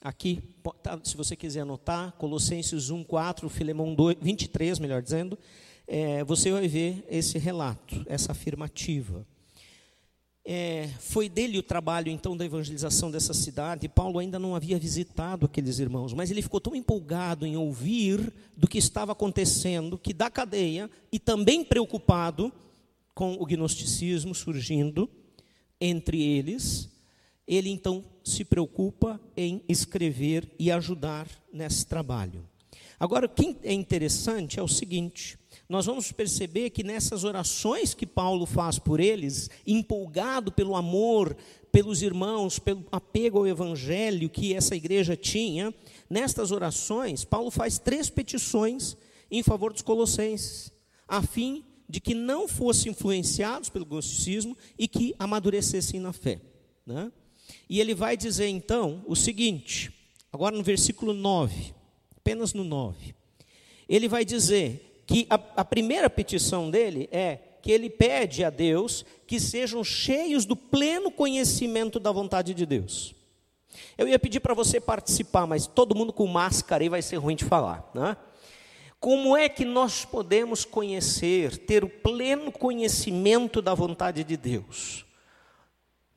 aqui, tá, se você quiser anotar, Colossenses 1, 4, Filemão 2, 23, melhor dizendo, é, você vai ver esse relato, essa afirmativa. É, foi dele o trabalho então da evangelização dessa cidade. Paulo ainda não havia visitado aqueles irmãos, mas ele ficou tão empolgado em ouvir do que estava acontecendo, que da cadeia, e também preocupado com o gnosticismo surgindo entre eles, ele então se preocupa em escrever e ajudar nesse trabalho. Agora, o que é interessante é o seguinte: nós vamos perceber que nessas orações que Paulo faz por eles, empolgado pelo amor pelos irmãos, pelo apego ao evangelho que essa igreja tinha, nestas orações, Paulo faz três petições em favor dos colossenses, a fim de que não fossem influenciados pelo gnosticismo e que amadurecessem na fé. Né? E ele vai dizer então o seguinte, agora no versículo 9, apenas no 9. Ele vai dizer: que a, a primeira petição dele é que ele pede a Deus que sejam cheios do pleno conhecimento da vontade de Deus. Eu ia pedir para você participar, mas todo mundo com máscara aí vai ser ruim de falar, né? Como é que nós podemos conhecer, ter o pleno conhecimento da vontade de Deus?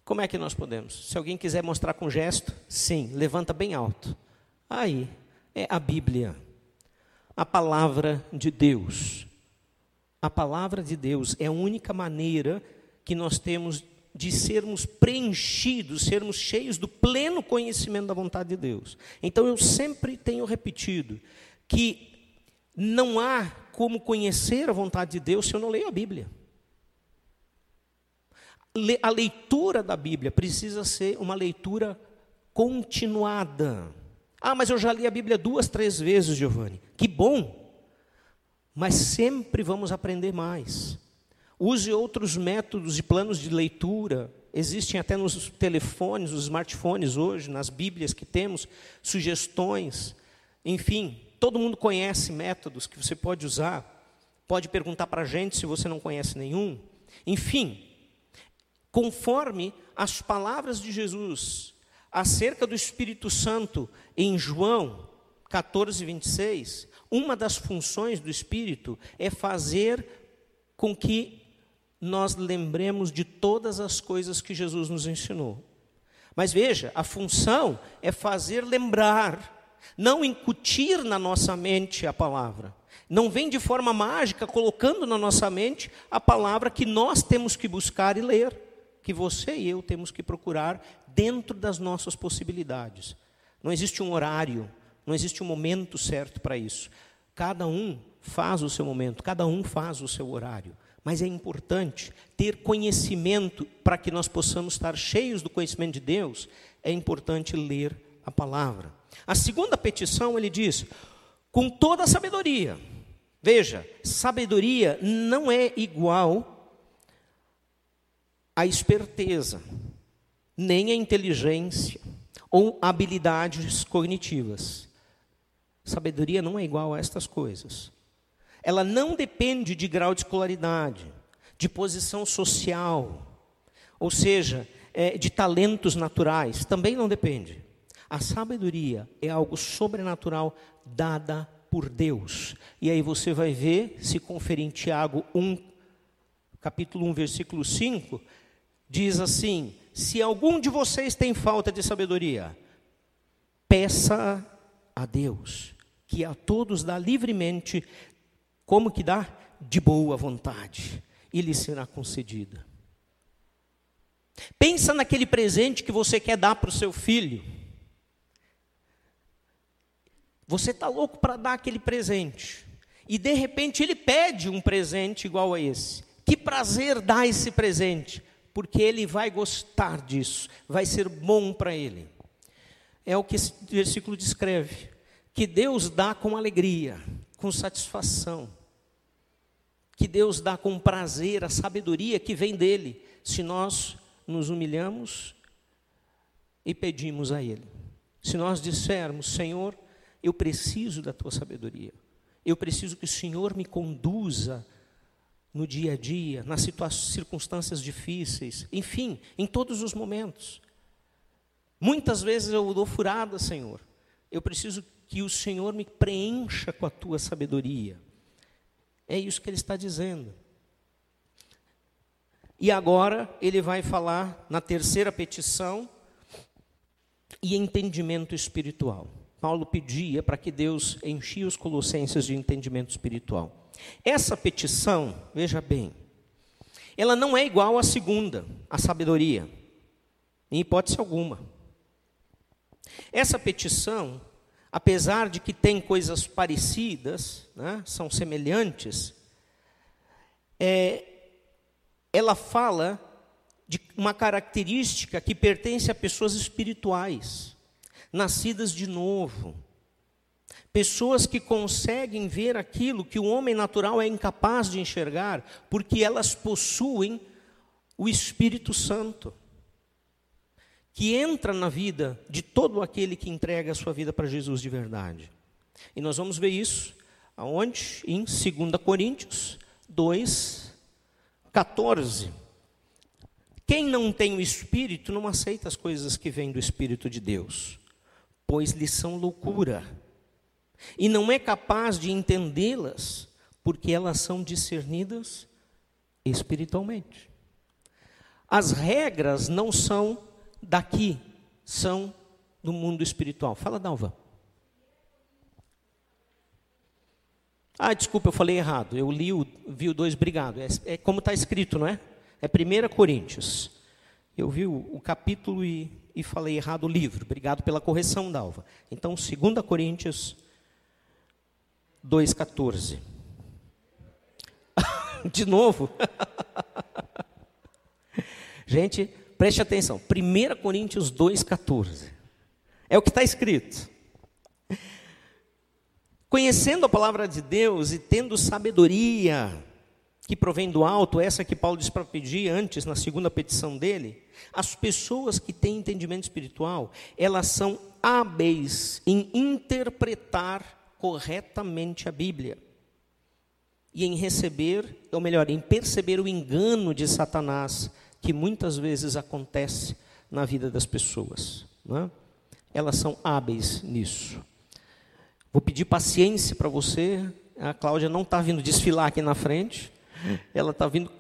Como é que nós podemos? Se alguém quiser mostrar com gesto, sim, levanta bem alto. Aí, é a Bíblia a palavra de Deus. A palavra de Deus é a única maneira que nós temos de sermos preenchidos, sermos cheios do pleno conhecimento da vontade de Deus. Então eu sempre tenho repetido que não há como conhecer a vontade de Deus se eu não leio a Bíblia. A leitura da Bíblia precisa ser uma leitura continuada. Ah, mas eu já li a Bíblia duas, três vezes, Giovanni. Que bom! Mas sempre vamos aprender mais. Use outros métodos e planos de leitura. Existem até nos telefones, nos smartphones hoje, nas Bíblias que temos, sugestões. Enfim, todo mundo conhece métodos que você pode usar. Pode perguntar para a gente se você não conhece nenhum. Enfim, conforme as palavras de Jesus acerca do Espírito Santo em João 14, 26, uma das funções do Espírito é fazer com que nós lembremos de todas as coisas que Jesus nos ensinou. Mas veja, a função é fazer lembrar, não incutir na nossa mente a palavra. Não vem de forma mágica colocando na nossa mente a palavra que nós temos que buscar e ler, que você e eu temos que procurar dentro das nossas possibilidades. Não existe um horário, não existe um momento certo para isso. Cada um faz o seu momento, cada um faz o seu horário. Mas é importante ter conhecimento para que nós possamos estar cheios do conhecimento de Deus. É importante ler a palavra. A segunda petição ele diz: com toda a sabedoria. Veja, sabedoria não é igual à esperteza, nem à inteligência ou habilidades cognitivas. Sabedoria não é igual a estas coisas. Ela não depende de grau de escolaridade, de posição social, ou seja, é, de talentos naturais. Também não depende. A sabedoria é algo sobrenatural dada por Deus. E aí você vai ver, se conferir em Tiago 1, capítulo 1, versículo 5, diz assim: Se algum de vocês tem falta de sabedoria, peça a Deus, que a todos dá livremente, como que dá? De boa vontade, e lhe será concedida. Pensa naquele presente que você quer dar para o seu filho. Você está louco para dar aquele presente. E de repente ele pede um presente igual a esse. Que prazer dar esse presente, porque ele vai gostar disso, vai ser bom para ele. É o que esse versículo descreve que Deus dá com alegria, com satisfação, que Deus dá com prazer, a sabedoria que vem dele, se nós nos humilhamos e pedimos a Ele. Se nós dissermos, Senhor, eu preciso da tua sabedoria, eu preciso que o Senhor me conduza no dia a dia, nas circunstâncias difíceis, enfim, em todos os momentos. Muitas vezes eu dou furada, Senhor. Eu preciso que o Senhor me preencha com a tua sabedoria. É isso que ele está dizendo. E agora ele vai falar na terceira petição e entendimento espiritual. Paulo pedia para que Deus enchia os colossenses de entendimento espiritual. Essa petição, veja bem, ela não é igual à segunda, a sabedoria, em hipótese alguma. Essa petição apesar de que tem coisas parecidas, né, são semelhantes, é, ela fala de uma característica que pertence a pessoas espirituais, nascidas de novo. Pessoas que conseguem ver aquilo que o homem natural é incapaz de enxergar, porque elas possuem o Espírito Santo que entra na vida de todo aquele que entrega a sua vida para Jesus de verdade. E nós vamos ver isso aonde? Em 2 Coríntios 2, 14. Quem não tem o Espírito não aceita as coisas que vêm do Espírito de Deus, pois lhes são loucura, e não é capaz de entendê-las, porque elas são discernidas espiritualmente. As regras não são daqui são do mundo espiritual. Fala, Dalva. Ah, desculpa, eu falei errado. Eu li o, vi o 2, obrigado. É, é como está escrito, não é? É 1 Coríntios. Eu vi o, o capítulo e, e, falei errado o livro. Obrigado pela correção, Dalva. Então, 2 Coríntios 2,14. De novo? Gente, preste atenção. 1 Coríntios 2,14. É o que está escrito. Conhecendo a palavra de Deus e tendo sabedoria que provém do alto, essa que Paulo disse para pedir antes, na segunda petição dele, as pessoas que têm entendimento espiritual, elas são hábeis em interpretar corretamente a Bíblia e em receber, ou melhor, em perceber o engano de Satanás que muitas vezes acontece na vida das pessoas. É? Elas são hábeis nisso. Vou pedir paciência para você. A Cláudia não está vindo desfilar aqui na frente. Ela está vindo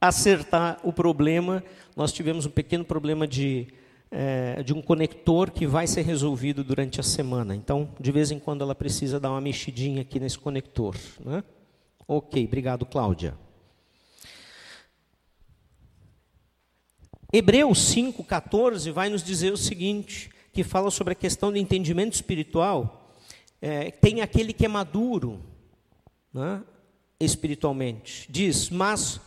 acertar o problema. Nós tivemos um pequeno problema de, é, de um conector que vai ser resolvido durante a semana. Então, de vez em quando, ela precisa dar uma mexidinha aqui nesse conector. Né? Ok, obrigado, Cláudia. Hebreus 5,14 vai nos dizer o seguinte, que fala sobre a questão do entendimento espiritual. É, tem aquele que é maduro né, espiritualmente. Diz, mas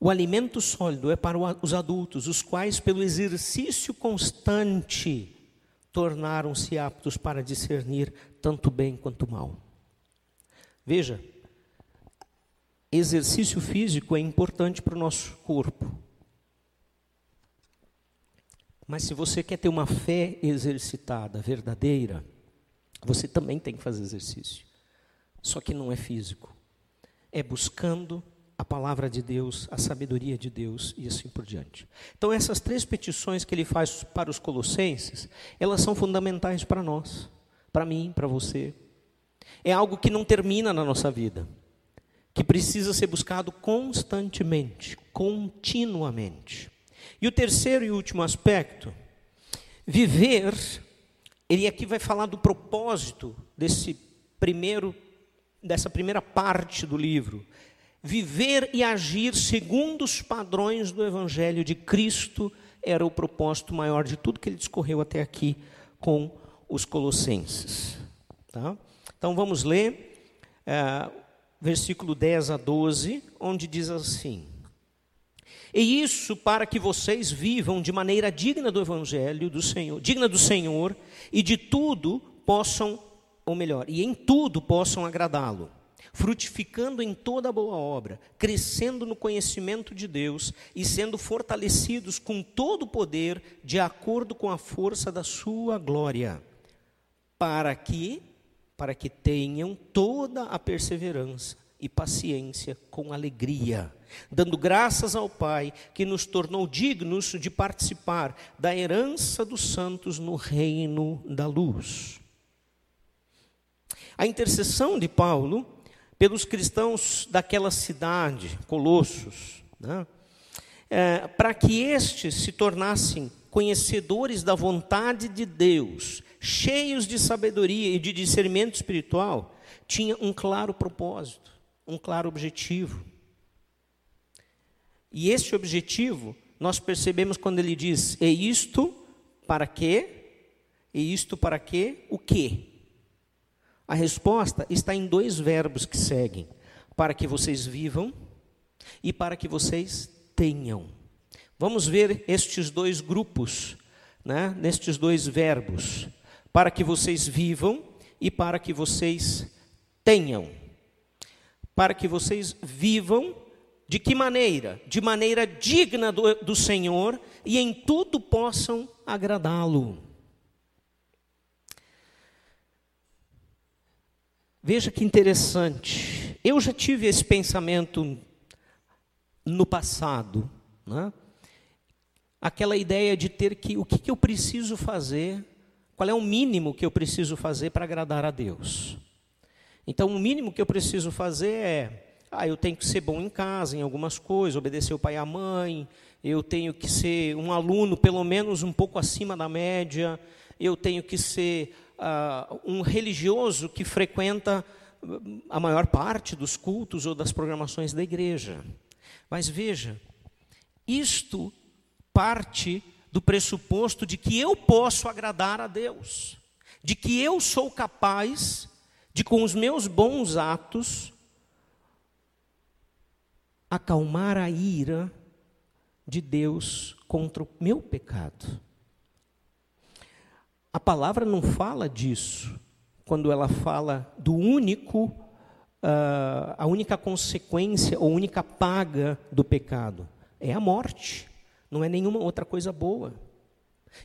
o alimento sólido é para os adultos, os quais, pelo exercício constante, tornaram-se aptos para discernir tanto bem quanto mal. Veja, exercício físico é importante para o nosso corpo. Mas se você quer ter uma fé exercitada, verdadeira, você também tem que fazer exercício. Só que não é físico. É buscando a palavra de Deus, a sabedoria de Deus e assim por diante. Então, essas três petições que ele faz para os colossenses, elas são fundamentais para nós, para mim, para você. É algo que não termina na nossa vida que precisa ser buscado constantemente, continuamente. E o terceiro e último aspecto, viver, ele aqui vai falar do propósito desse primeiro dessa primeira parte do livro. Viver e agir segundo os padrões do evangelho de Cristo era o propósito maior de tudo que ele discorreu até aqui com os colossenses. Tá? Então vamos ler é, versículo 10 a 12, onde diz assim: E isso para que vocês vivam de maneira digna do evangelho do Senhor, digna do Senhor, e de tudo possam, ou melhor, e em tudo possam agradá-lo, frutificando em toda boa obra, crescendo no conhecimento de Deus e sendo fortalecidos com todo o poder de acordo com a força da sua glória, para que para que tenham toda a perseverança e paciência com alegria, dando graças ao Pai que nos tornou dignos de participar da herança dos santos no reino da luz. A intercessão de Paulo pelos cristãos daquela cidade, Colossos, né, é, para que estes se tornassem conhecedores da vontade de Deus cheios de sabedoria e de discernimento espiritual, tinha um claro propósito, um claro objetivo. E esse objetivo nós percebemos quando ele diz: "E isto para quê? E isto para quê? O quê?" A resposta está em dois verbos que seguem: para que vocês vivam e para que vocês tenham. Vamos ver estes dois grupos, né, nestes dois verbos para que vocês vivam e para que vocês tenham. Para que vocês vivam de que maneira? De maneira digna do, do Senhor e em tudo possam agradá-lo. Veja que interessante. Eu já tive esse pensamento no passado, né? aquela ideia de ter que o que, que eu preciso fazer qual é o mínimo que eu preciso fazer para agradar a Deus? Então, o mínimo que eu preciso fazer é: ah, eu tenho que ser bom em casa, em algumas coisas, obedecer o pai e a mãe, eu tenho que ser um aluno pelo menos um pouco acima da média, eu tenho que ser uh, um religioso que frequenta a maior parte dos cultos ou das programações da igreja. Mas veja, isto parte do pressuposto de que eu posso agradar a Deus, de que eu sou capaz de, com os meus bons atos, acalmar a ira de Deus contra o meu pecado. A palavra não fala disso quando ela fala do único, uh, a única consequência ou única paga do pecado. É a morte, não é nenhuma outra coisa boa.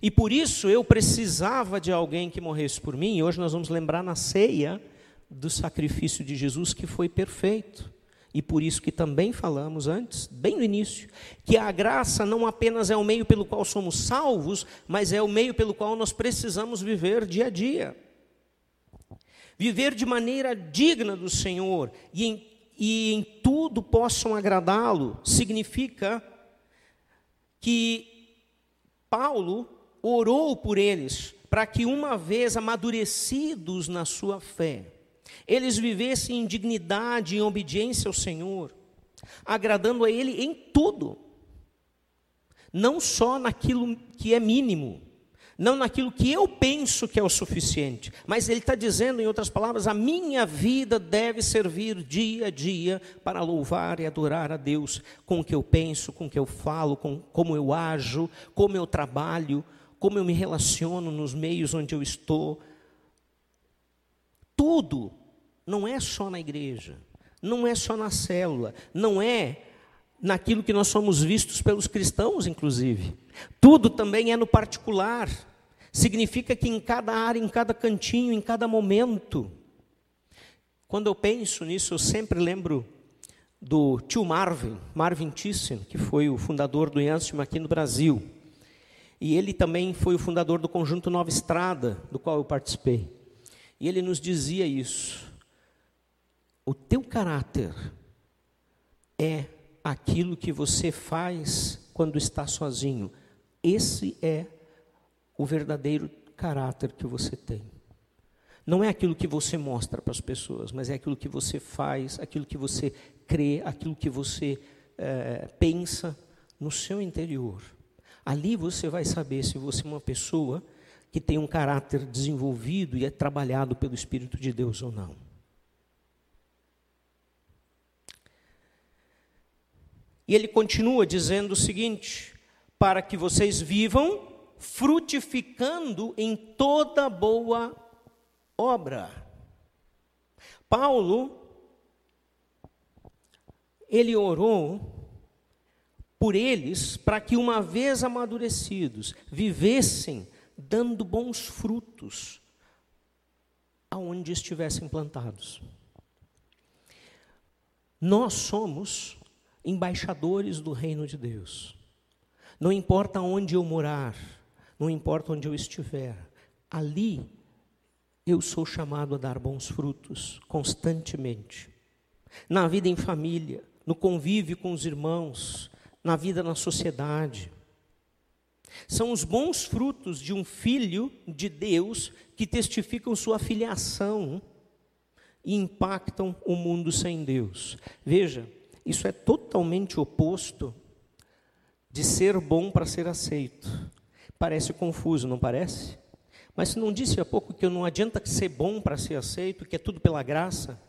E por isso eu precisava de alguém que morresse por mim, e hoje nós vamos lembrar na ceia do sacrifício de Jesus que foi perfeito. E por isso que também falamos antes, bem no início, que a graça não apenas é o meio pelo qual somos salvos, mas é o meio pelo qual nós precisamos viver dia a dia. Viver de maneira digna do Senhor e em, e em tudo possam agradá-lo, significa que Paulo orou por eles, para que uma vez amadurecidos na sua fé, eles vivessem em dignidade, em obediência ao Senhor, agradando a Ele em tudo, não só naquilo que é mínimo, não naquilo que eu penso que é o suficiente, mas Ele está dizendo, em outras palavras, a minha vida deve servir dia a dia para louvar e adorar a Deus com o que eu penso, com o que eu falo, com como eu ajo, como eu trabalho, como eu me relaciono nos meios onde eu estou. Tudo não é só na igreja, não é só na célula, não é naquilo que nós somos vistos pelos cristãos, inclusive. Tudo também é no particular. Significa que em cada área, em cada cantinho, em cada momento. Quando eu penso nisso, eu sempre lembro do tio Marvin, Marvin Thyssen, que foi o fundador do Yanstim aqui no Brasil. E ele também foi o fundador do conjunto Nova Estrada, do qual eu participei. E ele nos dizia isso. O teu caráter é aquilo que você faz quando está sozinho. Esse é o verdadeiro caráter que você tem. Não é aquilo que você mostra para as pessoas, mas é aquilo que você faz, aquilo que você crê, aquilo que você é, pensa no seu interior. Ali você vai saber se você é uma pessoa que tem um caráter desenvolvido e é trabalhado pelo Espírito de Deus ou não. E ele continua dizendo o seguinte: para que vocês vivam frutificando em toda boa obra. Paulo, ele orou por eles para que, uma vez amadurecidos, vivessem dando bons frutos aonde estivessem plantados. Nós somos embaixadores do reino de Deus. Não importa onde eu morar, não importa onde eu estiver, ali eu sou chamado a dar bons frutos constantemente. Na vida em família, no convívio com os irmãos, na vida na sociedade. São os bons frutos de um filho de Deus que testificam sua filiação e impactam o mundo sem Deus. Veja, isso é totalmente oposto de ser bom para ser aceito. Parece confuso, não parece? Mas não disse há pouco que não adianta ser bom para ser aceito, que é tudo pela graça?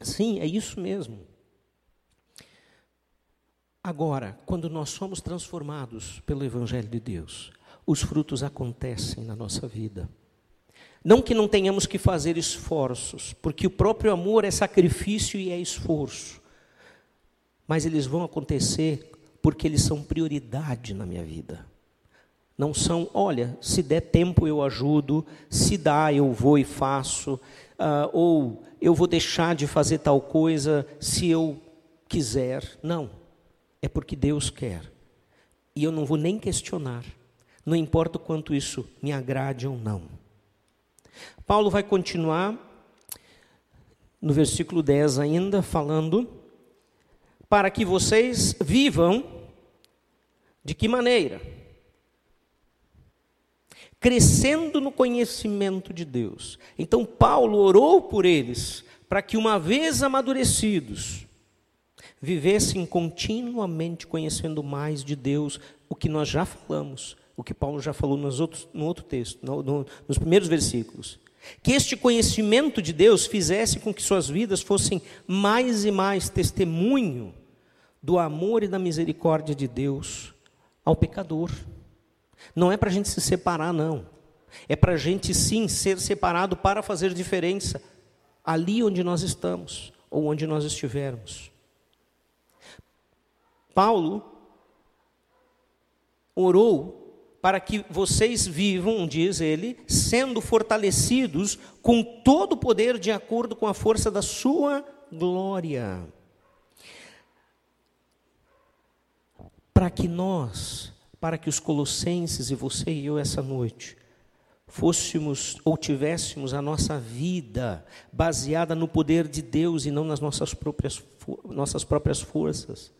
Sim, é isso mesmo. Agora, quando nós somos transformados pelo Evangelho de Deus, os frutos acontecem na nossa vida. Não que não tenhamos que fazer esforços, porque o próprio amor é sacrifício e é esforço. Mas eles vão acontecer porque eles são prioridade na minha vida. Não são, olha, se der tempo eu ajudo, se dá eu vou e faço, uh, ou eu vou deixar de fazer tal coisa se eu quiser. Não, é porque Deus quer. E eu não vou nem questionar, não importa o quanto isso me agrade ou não. Paulo vai continuar no versículo 10 ainda, falando: para que vocês vivam de que maneira? Crescendo no conhecimento de Deus. Então, Paulo orou por eles, para que, uma vez amadurecidos, vivessem continuamente conhecendo mais de Deus, o que nós já falamos, o que Paulo já falou nos outros, no outro texto, no, no, nos primeiros versículos. Que este conhecimento de Deus fizesse com que suas vidas fossem mais e mais testemunho do amor e da misericórdia de Deus ao pecador. Não é para a gente se separar, não. É para a gente sim ser separado para fazer diferença ali onde nós estamos ou onde nós estivermos. Paulo orou para que vocês vivam, diz ele, sendo fortalecidos com todo o poder de acordo com a força da sua glória. Para que nós, para que os colossenses e você e eu essa noite, fôssemos ou tivéssemos a nossa vida baseada no poder de Deus e não nas nossas próprias, nossas próprias forças,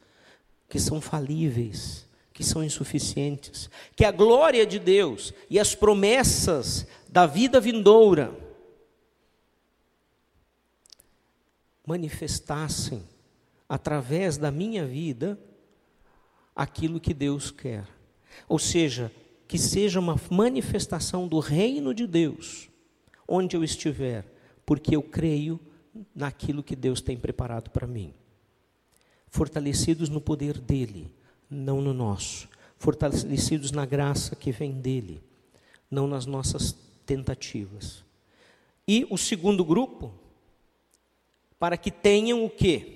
que são falíveis, que são insuficientes, que a glória de Deus e as promessas da vida vindoura manifestassem através da minha vida aquilo que Deus quer. Ou seja, que seja uma manifestação do reino de Deus, onde eu estiver, porque eu creio naquilo que Deus tem preparado para mim. Fortalecidos no poder dEle, não no nosso. Fortalecidos na graça que vem dEle, não nas nossas tentativas. E o segundo grupo, para que tenham o quê?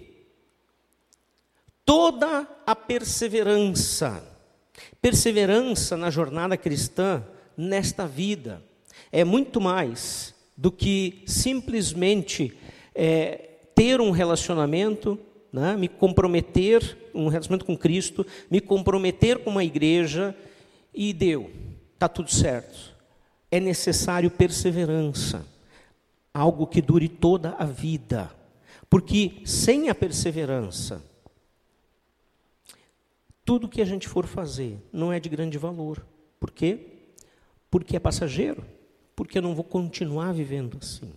Toda a perseverança Perseverança na jornada cristã, nesta vida, é muito mais do que simplesmente é, ter um relacionamento, né, me comprometer, um relacionamento com Cristo, me comprometer com uma igreja e deu, está tudo certo. É necessário perseverança, algo que dure toda a vida, porque sem a perseverança, tudo que a gente for fazer não é de grande valor. Por quê? Porque é passageiro. Porque eu não vou continuar vivendo assim.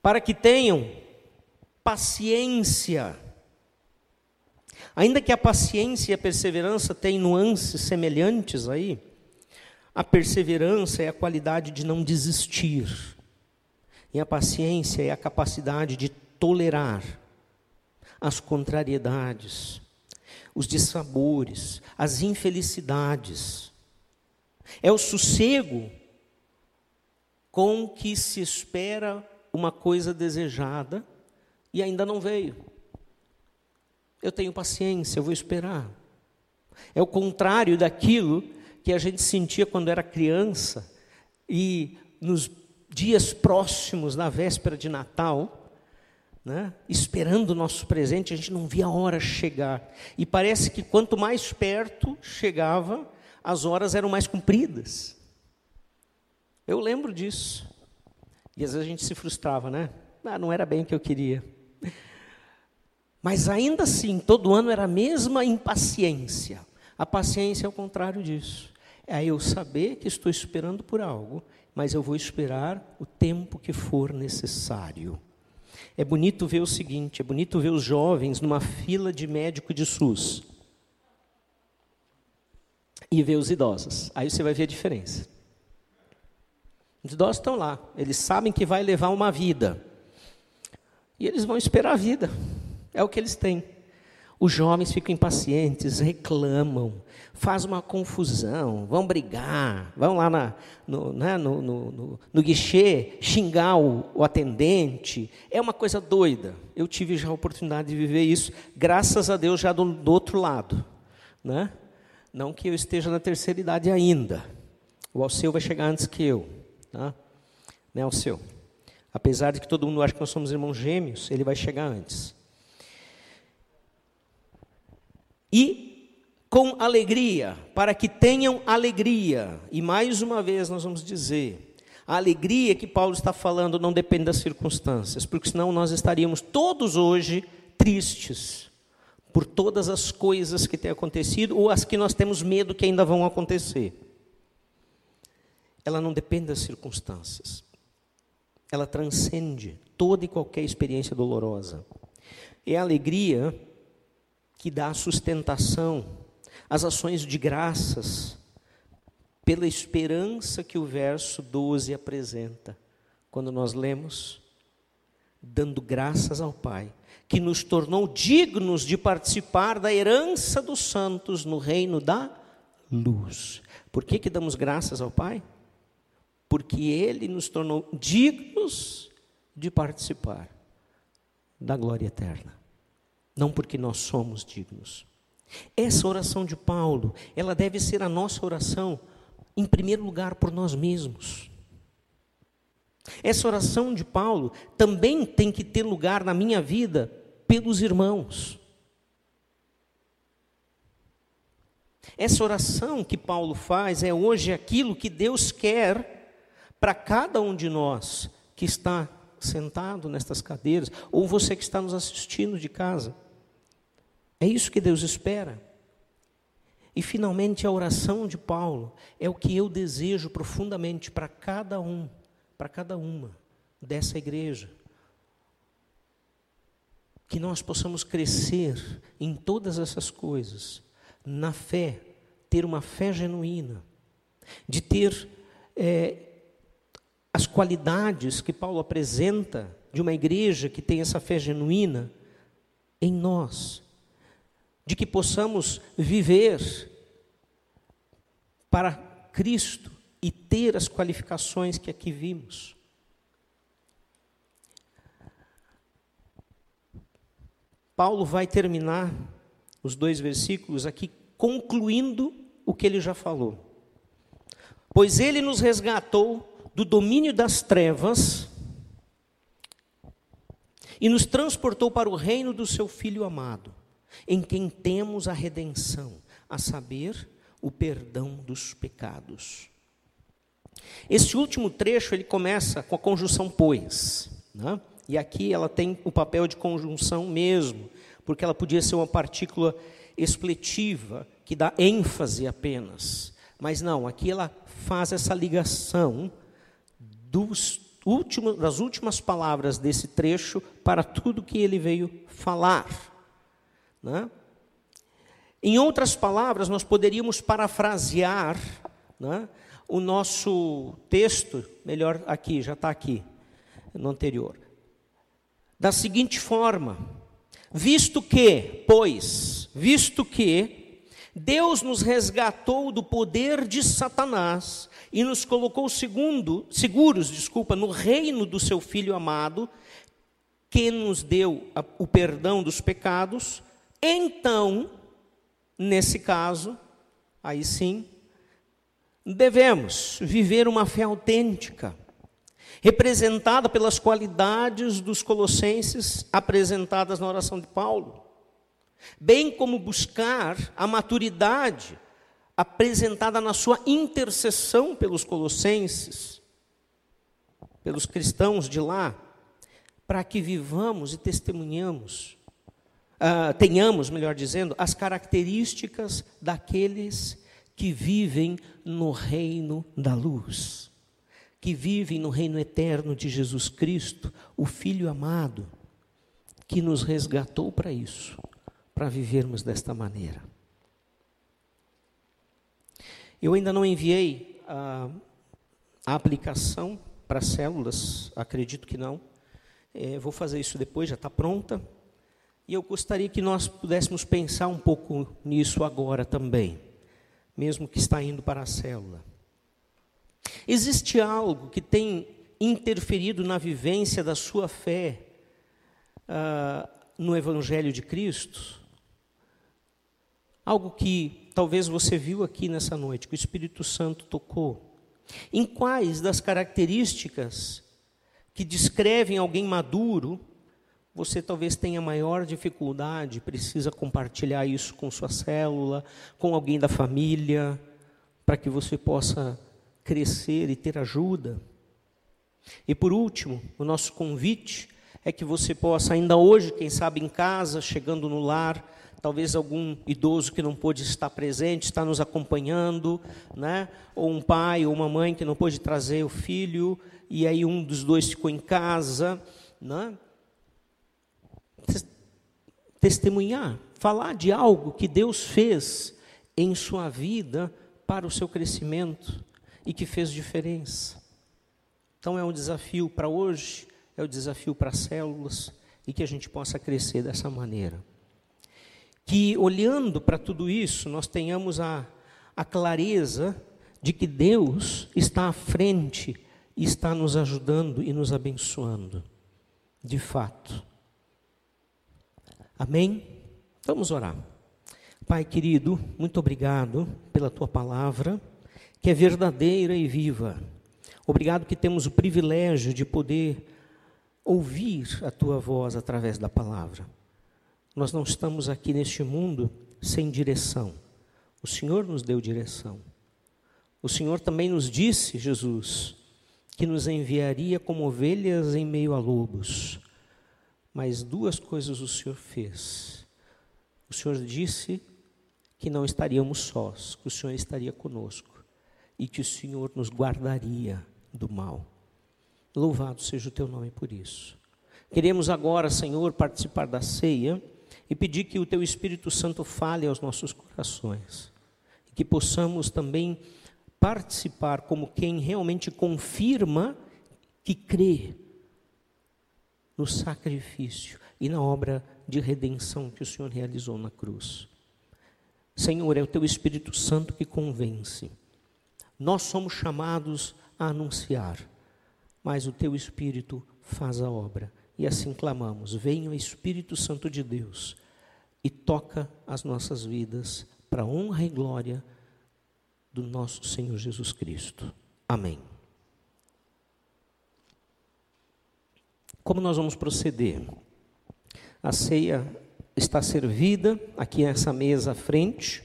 Para que tenham paciência. Ainda que a paciência e a perseverança tenham nuances semelhantes aí, a perseverança é a qualidade de não desistir. E a paciência é a capacidade de tolerar as contrariedades, os dissabores, as infelicidades. É o sossego com que se espera uma coisa desejada e ainda não veio. Eu tenho paciência, eu vou esperar. É o contrário daquilo que a gente sentia quando era criança e nos dias próximos da véspera de Natal, né, esperando o nosso presente, a gente não via a hora chegar. E parece que quanto mais perto chegava, as horas eram mais compridas. Eu lembro disso. E às vezes a gente se frustrava, né? Ah, não era bem o que eu queria. Mas ainda assim, todo ano era a mesma impaciência. A paciência é o contrário disso. É eu saber que estou esperando por algo, mas eu vou esperar o tempo que for necessário. É bonito ver o seguinte: é bonito ver os jovens numa fila de médico de SUS e ver os idosos. Aí você vai ver a diferença. Os idosos estão lá, eles sabem que vai levar uma vida. E eles vão esperar a vida. É o que eles têm. Os jovens ficam impacientes, reclamam, faz uma confusão, vão brigar, vão lá na, no, né, no, no, no, no, guichê xingar o, o, atendente. É uma coisa doida. Eu tive já a oportunidade de viver isso, graças a Deus, já do, do outro lado. Né? Não que eu esteja na terceira idade ainda. O Alceu vai chegar antes que eu. Tá? Né, Alceu? Apesar de que todo mundo acha que nós somos irmãos gêmeos, ele vai chegar antes. E com alegria, para que tenham alegria. E mais uma vez nós vamos dizer, a alegria que Paulo está falando não depende das circunstâncias, porque senão nós estaríamos todos hoje tristes por todas as coisas que têm acontecido ou as que nós temos medo que ainda vão acontecer. Ela não depende das circunstâncias. Ela transcende toda e qualquer experiência dolorosa. É a alegria que dá sustentação às ações de graças, pela esperança que o verso 12 apresenta, quando nós lemos, dando graças ao Pai, que nos tornou dignos de participar da herança dos santos no reino da luz. Por que, que damos graças ao Pai? Porque Ele nos tornou dignos de participar da glória eterna. Não porque nós somos dignos. Essa oração de Paulo, ela deve ser a nossa oração, em primeiro lugar, por nós mesmos. Essa oração de Paulo também tem que ter lugar na minha vida pelos irmãos. Essa oração que Paulo faz é hoje aquilo que Deus quer para cada um de nós que está sentado nestas cadeiras, ou você que está nos assistindo de casa. É isso que Deus espera. E finalmente a oração de Paulo é o que eu desejo profundamente para cada um, para cada uma dessa igreja que nós possamos crescer em todas essas coisas, na fé, ter uma fé genuína, de ter é, as qualidades que Paulo apresenta de uma igreja que tem essa fé genuína em nós, de que possamos viver para Cristo e ter as qualificações que aqui vimos. Paulo vai terminar os dois versículos aqui concluindo o que ele já falou. Pois ele nos resgatou do domínio das trevas e nos transportou para o reino do seu filho amado, em quem temos a redenção, a saber, o perdão dos pecados. Esse último trecho ele começa com a conjunção pois, né? E aqui ela tem o papel de conjunção mesmo, porque ela podia ser uma partícula expletiva, que dá ênfase apenas. Mas não, aqui ela faz essa ligação dos últimos, das últimas palavras desse trecho para tudo que ele veio falar. Né? Em outras palavras, nós poderíamos parafrasear né, o nosso texto, melhor aqui, já está aqui, no anterior da seguinte forma: visto que, pois, visto que Deus nos resgatou do poder de Satanás e nos colocou segundo, seguros, desculpa, no reino do seu filho amado, que nos deu o perdão dos pecados, então, nesse caso, aí sim, devemos viver uma fé autêntica representada pelas qualidades dos colossenses apresentadas na oração de Paulo, bem como buscar a maturidade apresentada na sua intercessão pelos colossenses, pelos cristãos de lá, para que vivamos e testemunhamos, uh, tenhamos, melhor dizendo, as características daqueles que vivem no reino da luz que vivem no reino eterno de Jesus Cristo, o Filho amado, que nos resgatou para isso, para vivermos desta maneira. Eu ainda não enviei a, a aplicação para células, acredito que não. É, vou fazer isso depois, já está pronta. E eu gostaria que nós pudéssemos pensar um pouco nisso agora também, mesmo que está indo para a célula. Existe algo que tem interferido na vivência da sua fé uh, no Evangelho de Cristo? Algo que talvez você viu aqui nessa noite, que o Espírito Santo tocou. Em quais das características que descrevem alguém maduro, você talvez tenha maior dificuldade, precisa compartilhar isso com sua célula, com alguém da família, para que você possa crescer e ter ajuda. E por último, o nosso convite é que você possa, ainda hoje, quem sabe em casa, chegando no lar, talvez algum idoso que não pôde estar presente, está nos acompanhando, né? ou um pai ou uma mãe que não pôde trazer o filho, e aí um dos dois ficou em casa. Né? Testemunhar, falar de algo que Deus fez em sua vida para o seu crescimento e que fez diferença. Então é um desafio para hoje, é um desafio para células, e que a gente possa crescer dessa maneira. Que olhando para tudo isso, nós tenhamos a, a clareza de que Deus está à frente e está nos ajudando e nos abençoando, de fato. Amém? Vamos orar. Pai querido, muito obrigado pela tua palavra, que é verdadeira e viva. Obrigado que temos o privilégio de poder ouvir a tua voz através da palavra. Nós não estamos aqui neste mundo sem direção. O Senhor nos deu direção. O Senhor também nos disse, Jesus, que nos enviaria como ovelhas em meio a lobos. Mas duas coisas o Senhor fez. O Senhor disse que não estaríamos sós, que o Senhor estaria conosco e que o Senhor nos guardaria do mal. Louvado seja o teu nome por isso. Queremos agora, Senhor, participar da ceia e pedir que o teu Espírito Santo fale aos nossos corações. E que possamos também participar como quem realmente confirma que crê no sacrifício e na obra de redenção que o Senhor realizou na cruz. Senhor, é o teu Espírito Santo que convence. Nós somos chamados a anunciar, mas o teu Espírito faz a obra. E assim clamamos: venha o Espírito Santo de Deus e toca as nossas vidas para honra e glória do nosso Senhor Jesus Cristo. Amém. Como nós vamos proceder? A ceia está servida aqui nessa mesa à frente,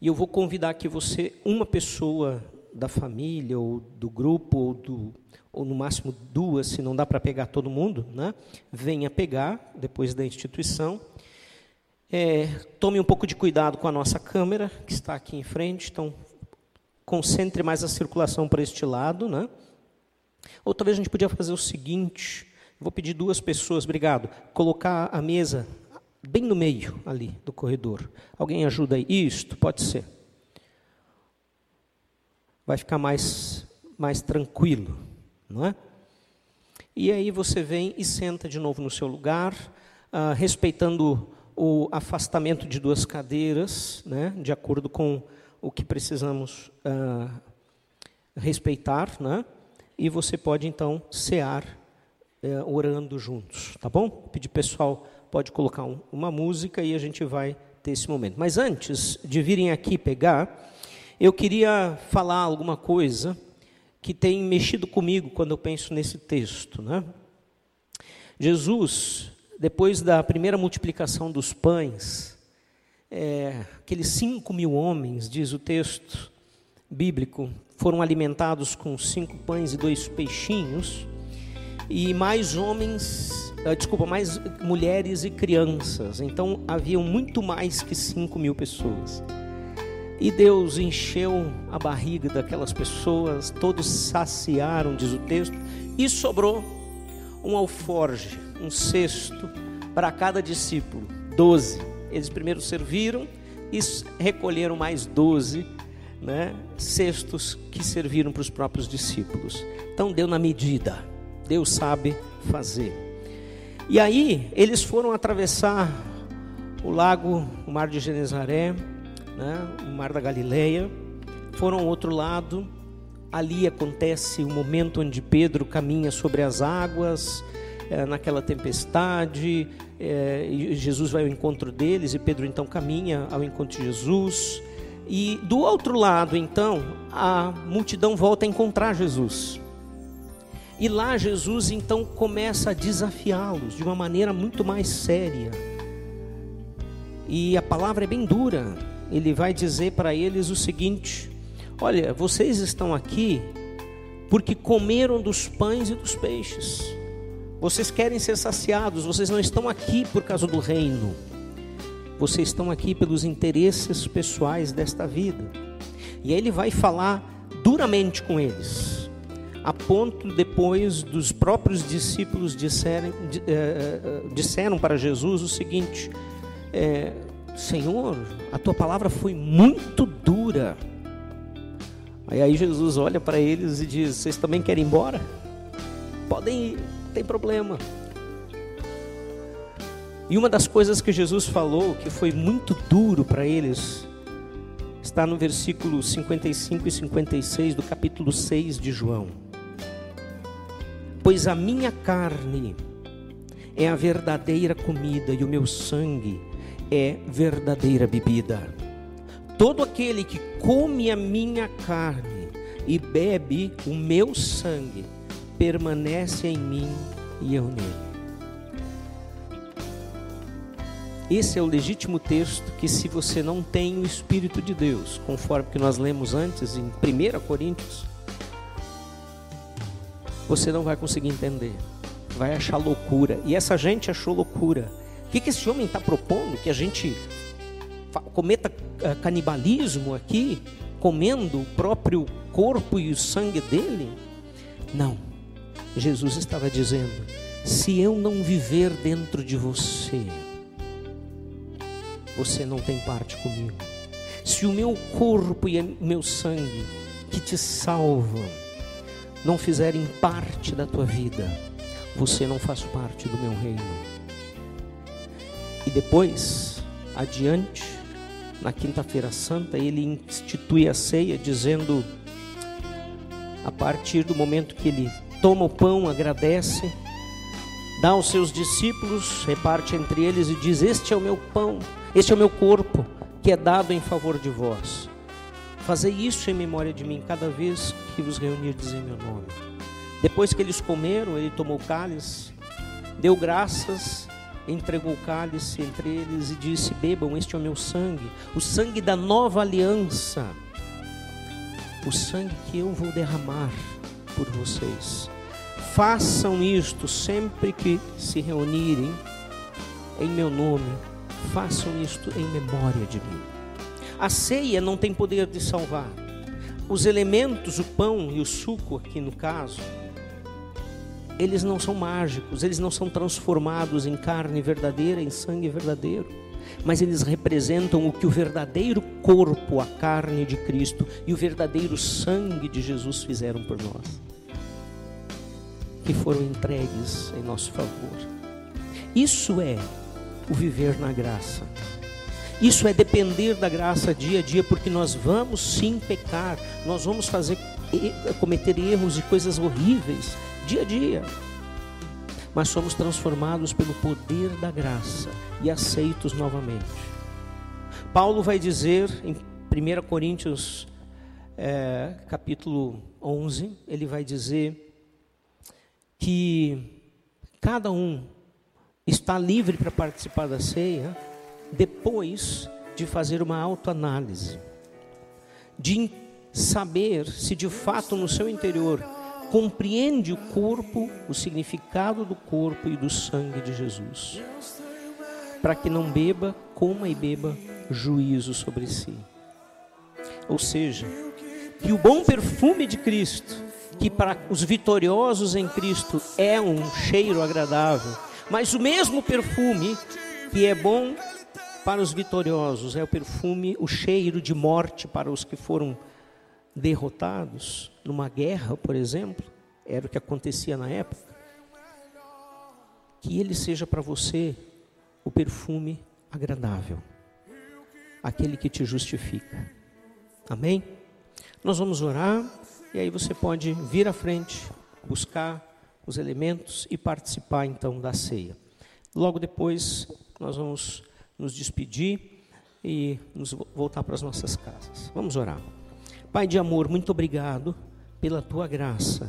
e eu vou convidar que você, uma pessoa da família, ou do grupo, ou, do, ou no máximo duas, se não dá para pegar todo mundo, né? venha pegar depois da instituição. É, tome um pouco de cuidado com a nossa câmera, que está aqui em frente, então concentre mais a circulação para este lado. Né? Ou talvez a gente podia fazer o seguinte: vou pedir duas pessoas, obrigado, colocar a mesa bem no meio ali do corredor. Alguém ajuda aí? Isto, pode ser. Vai ficar mais, mais tranquilo, não é? E aí você vem e senta de novo no seu lugar, ah, respeitando o afastamento de duas cadeiras, né, de acordo com o que precisamos ah, respeitar, né? E você pode então cear eh, orando juntos, tá bom? Pedir pessoal pode colocar um, uma música e a gente vai ter esse momento. Mas antes de virem aqui pegar, eu queria falar alguma coisa que tem mexido comigo quando eu penso nesse texto. Né? Jesus, depois da primeira multiplicação dos pães, é, aqueles cinco mil homens, diz o texto bíblico, foram alimentados com cinco pães e dois peixinhos, e mais homens uh, desculpa, mais mulheres e crianças. Então haviam muito mais que 5 mil pessoas. E Deus encheu a barriga daquelas pessoas, todos saciaram, diz o texto, e sobrou um alforge, um cesto para cada discípulo, doze. Eles primeiro serviram e recolheram mais doze né, cestos que serviram para os próprios discípulos. Então deu na medida, Deus sabe fazer. E aí eles foram atravessar o lago, o mar de Genezaré, né, o mar da Galileia, foram ao outro lado. Ali acontece o momento onde Pedro caminha sobre as águas, é, naquela tempestade, é, Jesus vai ao encontro deles, e Pedro então caminha ao encontro de Jesus. E do outro lado, então, a multidão volta a encontrar Jesus. E lá Jesus então começa a desafiá-los de uma maneira muito mais séria. E a palavra é bem dura. Ele vai dizer para eles o seguinte: Olha, vocês estão aqui porque comeram dos pães e dos peixes. Vocês querem ser saciados, vocês não estão aqui por causa do reino. Vocês estão aqui pelos interesses pessoais desta vida. E aí ele vai falar duramente com eles a ponto depois dos próprios discípulos disserem, é, disseram para Jesus o seguinte: é, Senhor, a tua palavra foi muito dura. Aí Jesus olha para eles e diz: Vocês também querem ir embora? Podem ir, não tem problema. E uma das coisas que Jesus falou que foi muito duro para eles está no versículo 55 e 56 do capítulo 6 de João. Pois a minha carne é a verdadeira comida e o meu sangue é verdadeira bebida. Todo aquele que come a minha carne e bebe o meu sangue permanece em mim e eu nele. Esse é o legítimo texto que, se você não tem o Espírito de Deus, conforme que nós lemos antes em 1 Coríntios, você não vai conseguir entender, vai achar loucura. E essa gente achou loucura. O que, que esse homem está propondo? Que a gente cometa eh, canibalismo aqui, comendo o próprio corpo e o sangue dele? Não. Jesus estava dizendo: se eu não viver dentro de você, você não tem parte comigo. Se o meu corpo e o meu sangue que te salvam não fizerem parte da tua vida, você não faz parte do meu reino. E depois, adiante, na quinta-feira santa, ele institui a ceia dizendo a partir do momento que ele toma o pão, agradece, dá aos seus discípulos, reparte entre eles e diz: Este é o meu pão este é o meu corpo, que é dado em favor de vós. Fazei isso em memória de mim, cada vez que vos reunirdes em meu nome. Depois que eles comeram, ele tomou o cálice, deu graças, entregou o cálice entre eles e disse: Bebam, este é o meu sangue, o sangue da nova aliança, o sangue que eu vou derramar por vocês. Façam isto sempre que se reunirem em meu nome façam isto em memória de mim. A ceia não tem poder de salvar. Os elementos, o pão e o suco, aqui no caso, eles não são mágicos, eles não são transformados em carne verdadeira, em sangue verdadeiro, mas eles representam o que o verdadeiro corpo, a carne de Cristo e o verdadeiro sangue de Jesus fizeram por nós, que foram entregues em nosso favor. Isso é o viver na graça. Isso é depender da graça dia a dia, porque nós vamos sim pecar, nós vamos fazer cometer erros e coisas horríveis dia a dia. Mas somos transformados pelo poder da graça e aceitos novamente. Paulo vai dizer em 1 Coríntios é, capítulo 11, ele vai dizer que cada um está livre para participar da ceia depois de fazer uma autoanálise, de saber se de fato no seu interior compreende o corpo, o significado do corpo e do sangue de Jesus, para que não beba, coma e beba juízo sobre si. Ou seja, que o bom perfume de Cristo, que para os vitoriosos em Cristo é um cheiro agradável, mas o mesmo perfume que é bom para os vitoriosos é o perfume, o cheiro de morte para os que foram derrotados numa guerra, por exemplo, era o que acontecia na época. Que ele seja para você o perfume agradável, aquele que te justifica. Amém? Nós vamos orar e aí você pode vir à frente, buscar os elementos e participar então da ceia. Logo depois, nós vamos nos despedir e nos voltar para as nossas casas. Vamos orar. Pai de amor, muito obrigado pela tua graça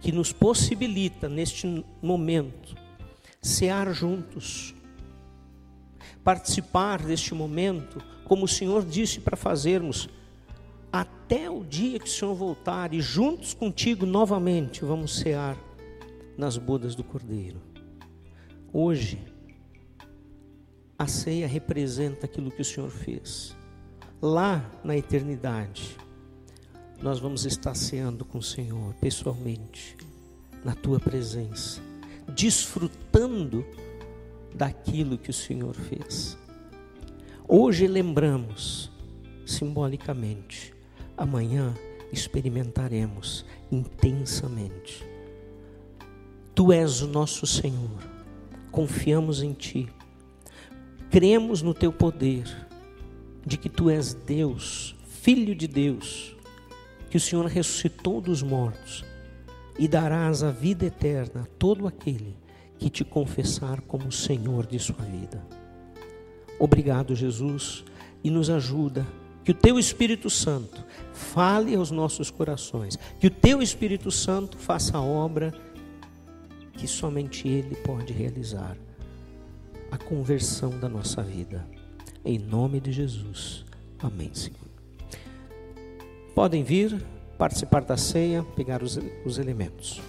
que nos possibilita neste momento cear juntos, participar deste momento, como o Senhor disse para fazermos, até o dia que o Senhor voltar e juntos contigo novamente vamos cear nas bodas do Cordeiro. Hoje, a ceia representa aquilo que o Senhor fez. Lá na eternidade, nós vamos estar ceando com o Senhor pessoalmente, na tua presença, desfrutando daquilo que o Senhor fez. Hoje lembramos, simbolicamente, amanhã experimentaremos intensamente Tu és o nosso Senhor, confiamos em Ti, cremos no teu poder, de que tu és Deus, Filho de Deus, que o Senhor ressuscitou dos mortos e darás a vida eterna a todo aquele que te confessar como Senhor de sua vida. Obrigado, Jesus, e nos ajuda que o teu Espírito Santo fale aos nossos corações, que o teu Espírito Santo faça a obra que somente Ele pode realizar a conversão da nossa vida. Em nome de Jesus. Amém, Senhor. Podem vir participar da ceia, pegar os, os elementos.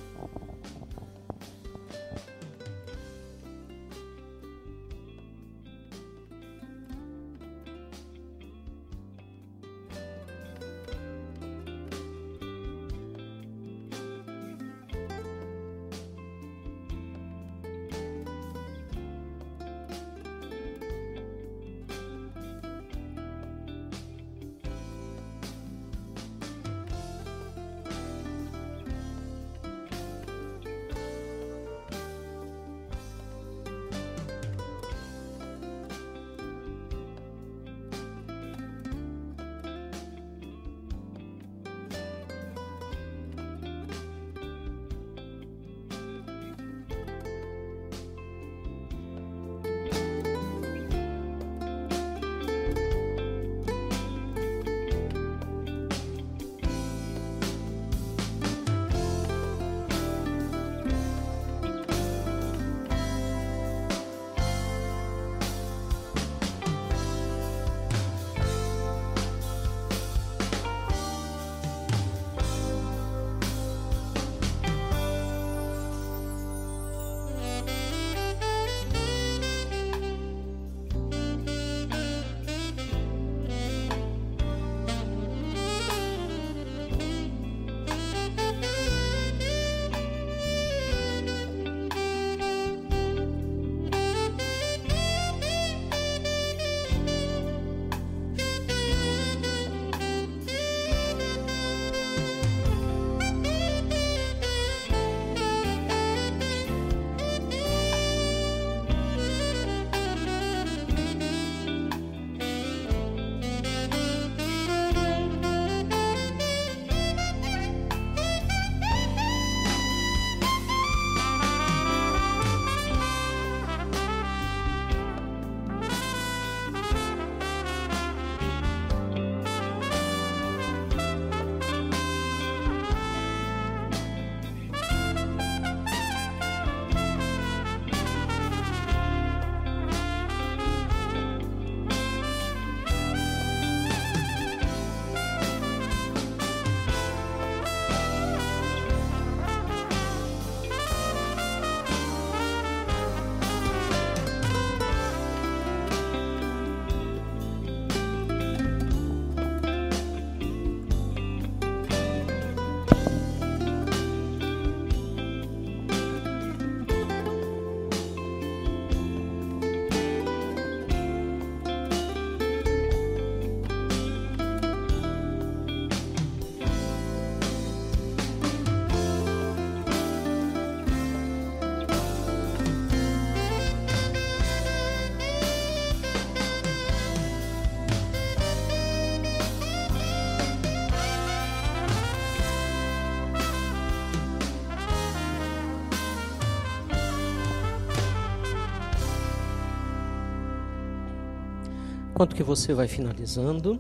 Que você vai finalizando,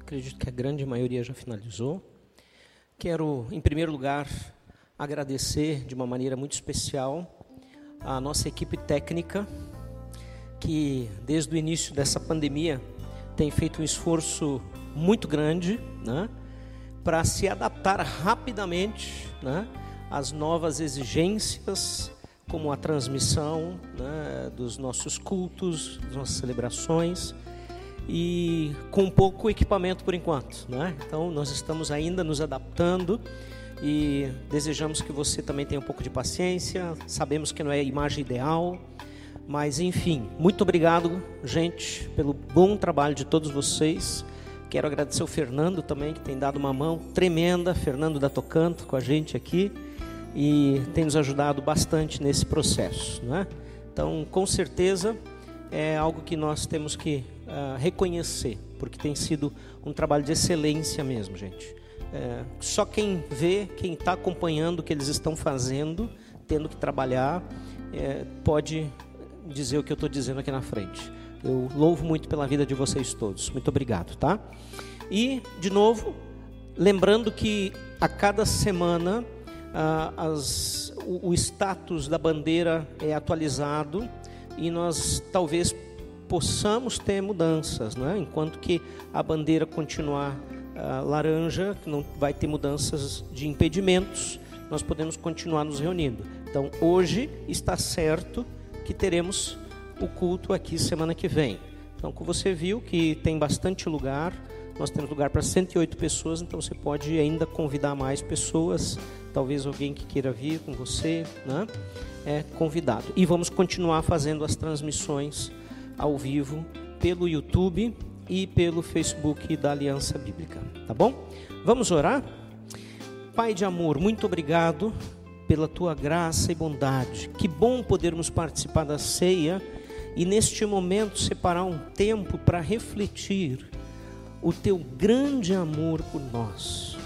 acredito que a grande maioria já finalizou. Quero, em primeiro lugar, agradecer de uma maneira muito especial a nossa equipe técnica, que desde o início dessa pandemia tem feito um esforço muito grande né, para se adaptar rapidamente né, às novas exigências, como a transmissão né, dos nossos cultos, das nossas celebrações e com pouco equipamento por enquanto. Né? Então, nós estamos ainda nos adaptando e desejamos que você também tenha um pouco de paciência. Sabemos que não é a imagem ideal, mas enfim, muito obrigado, gente, pelo bom trabalho de todos vocês. Quero agradecer ao Fernando também, que tem dado uma mão tremenda. Fernando da Tocanto com a gente aqui e tem nos ajudado bastante nesse processo. Né? Então, com certeza é algo que nós temos que uh, reconhecer, porque tem sido um trabalho de excelência mesmo, gente. É, só quem vê, quem está acompanhando o que eles estão fazendo, tendo que trabalhar, é, pode dizer o que eu estou dizendo aqui na frente. Eu louvo muito pela vida de vocês todos. Muito obrigado, tá? E, de novo, lembrando que a cada semana as, o, o status da bandeira é atualizado e nós talvez possamos ter mudanças, né? enquanto que a bandeira continuar uh, laranja, não vai ter mudanças de impedimentos, nós podemos continuar nos reunindo. Então, hoje está certo que teremos o culto aqui semana que vem. Então, como você viu que tem bastante lugar, nós temos lugar para 108 pessoas, então você pode ainda convidar mais pessoas, talvez alguém que queira vir com você, né? É convidado. E vamos continuar fazendo as transmissões ao vivo pelo YouTube e pelo Facebook da Aliança Bíblica, tá bom? Vamos orar? Pai de amor, muito obrigado pela tua graça e bondade. Que bom podermos participar da ceia e neste momento separar um tempo para refletir o teu grande amor por nós.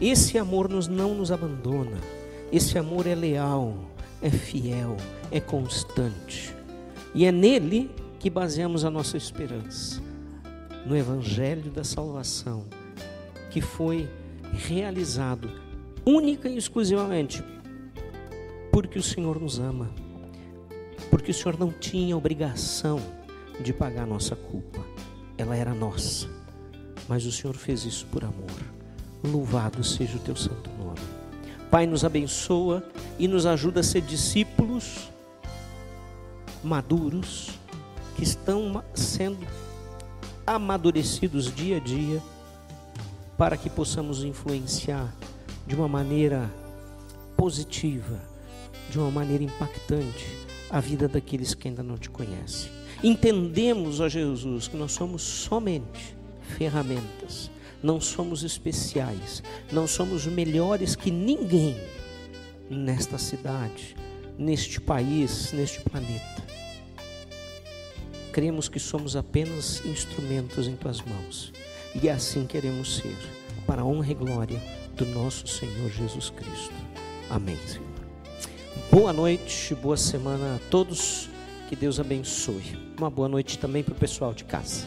Esse amor nos não nos abandona. Esse amor é leal, é fiel, é constante. E é nele que baseamos a nossa esperança no Evangelho da Salvação, que foi realizado única e exclusivamente porque o Senhor nos ama, porque o Senhor não tinha obrigação de pagar a nossa culpa, ela era nossa, mas o Senhor fez isso por amor. Louvado seja o teu santo nome. Pai, nos abençoa e nos ajuda a ser discípulos maduros que estão sendo amadurecidos dia a dia, para que possamos influenciar de uma maneira positiva, de uma maneira impactante, a vida daqueles que ainda não te conhecem. Entendemos, ó Jesus, que nós somos somente ferramentas, não somos especiais, não somos melhores que ninguém nesta cidade, neste país, neste planeta cremos que somos apenas instrumentos em tuas mãos. E assim queremos ser, para a honra e glória do nosso Senhor Jesus Cristo. Amém, Senhor. Boa noite, boa semana a todos. Que Deus abençoe. Uma boa noite também para o pessoal de casa.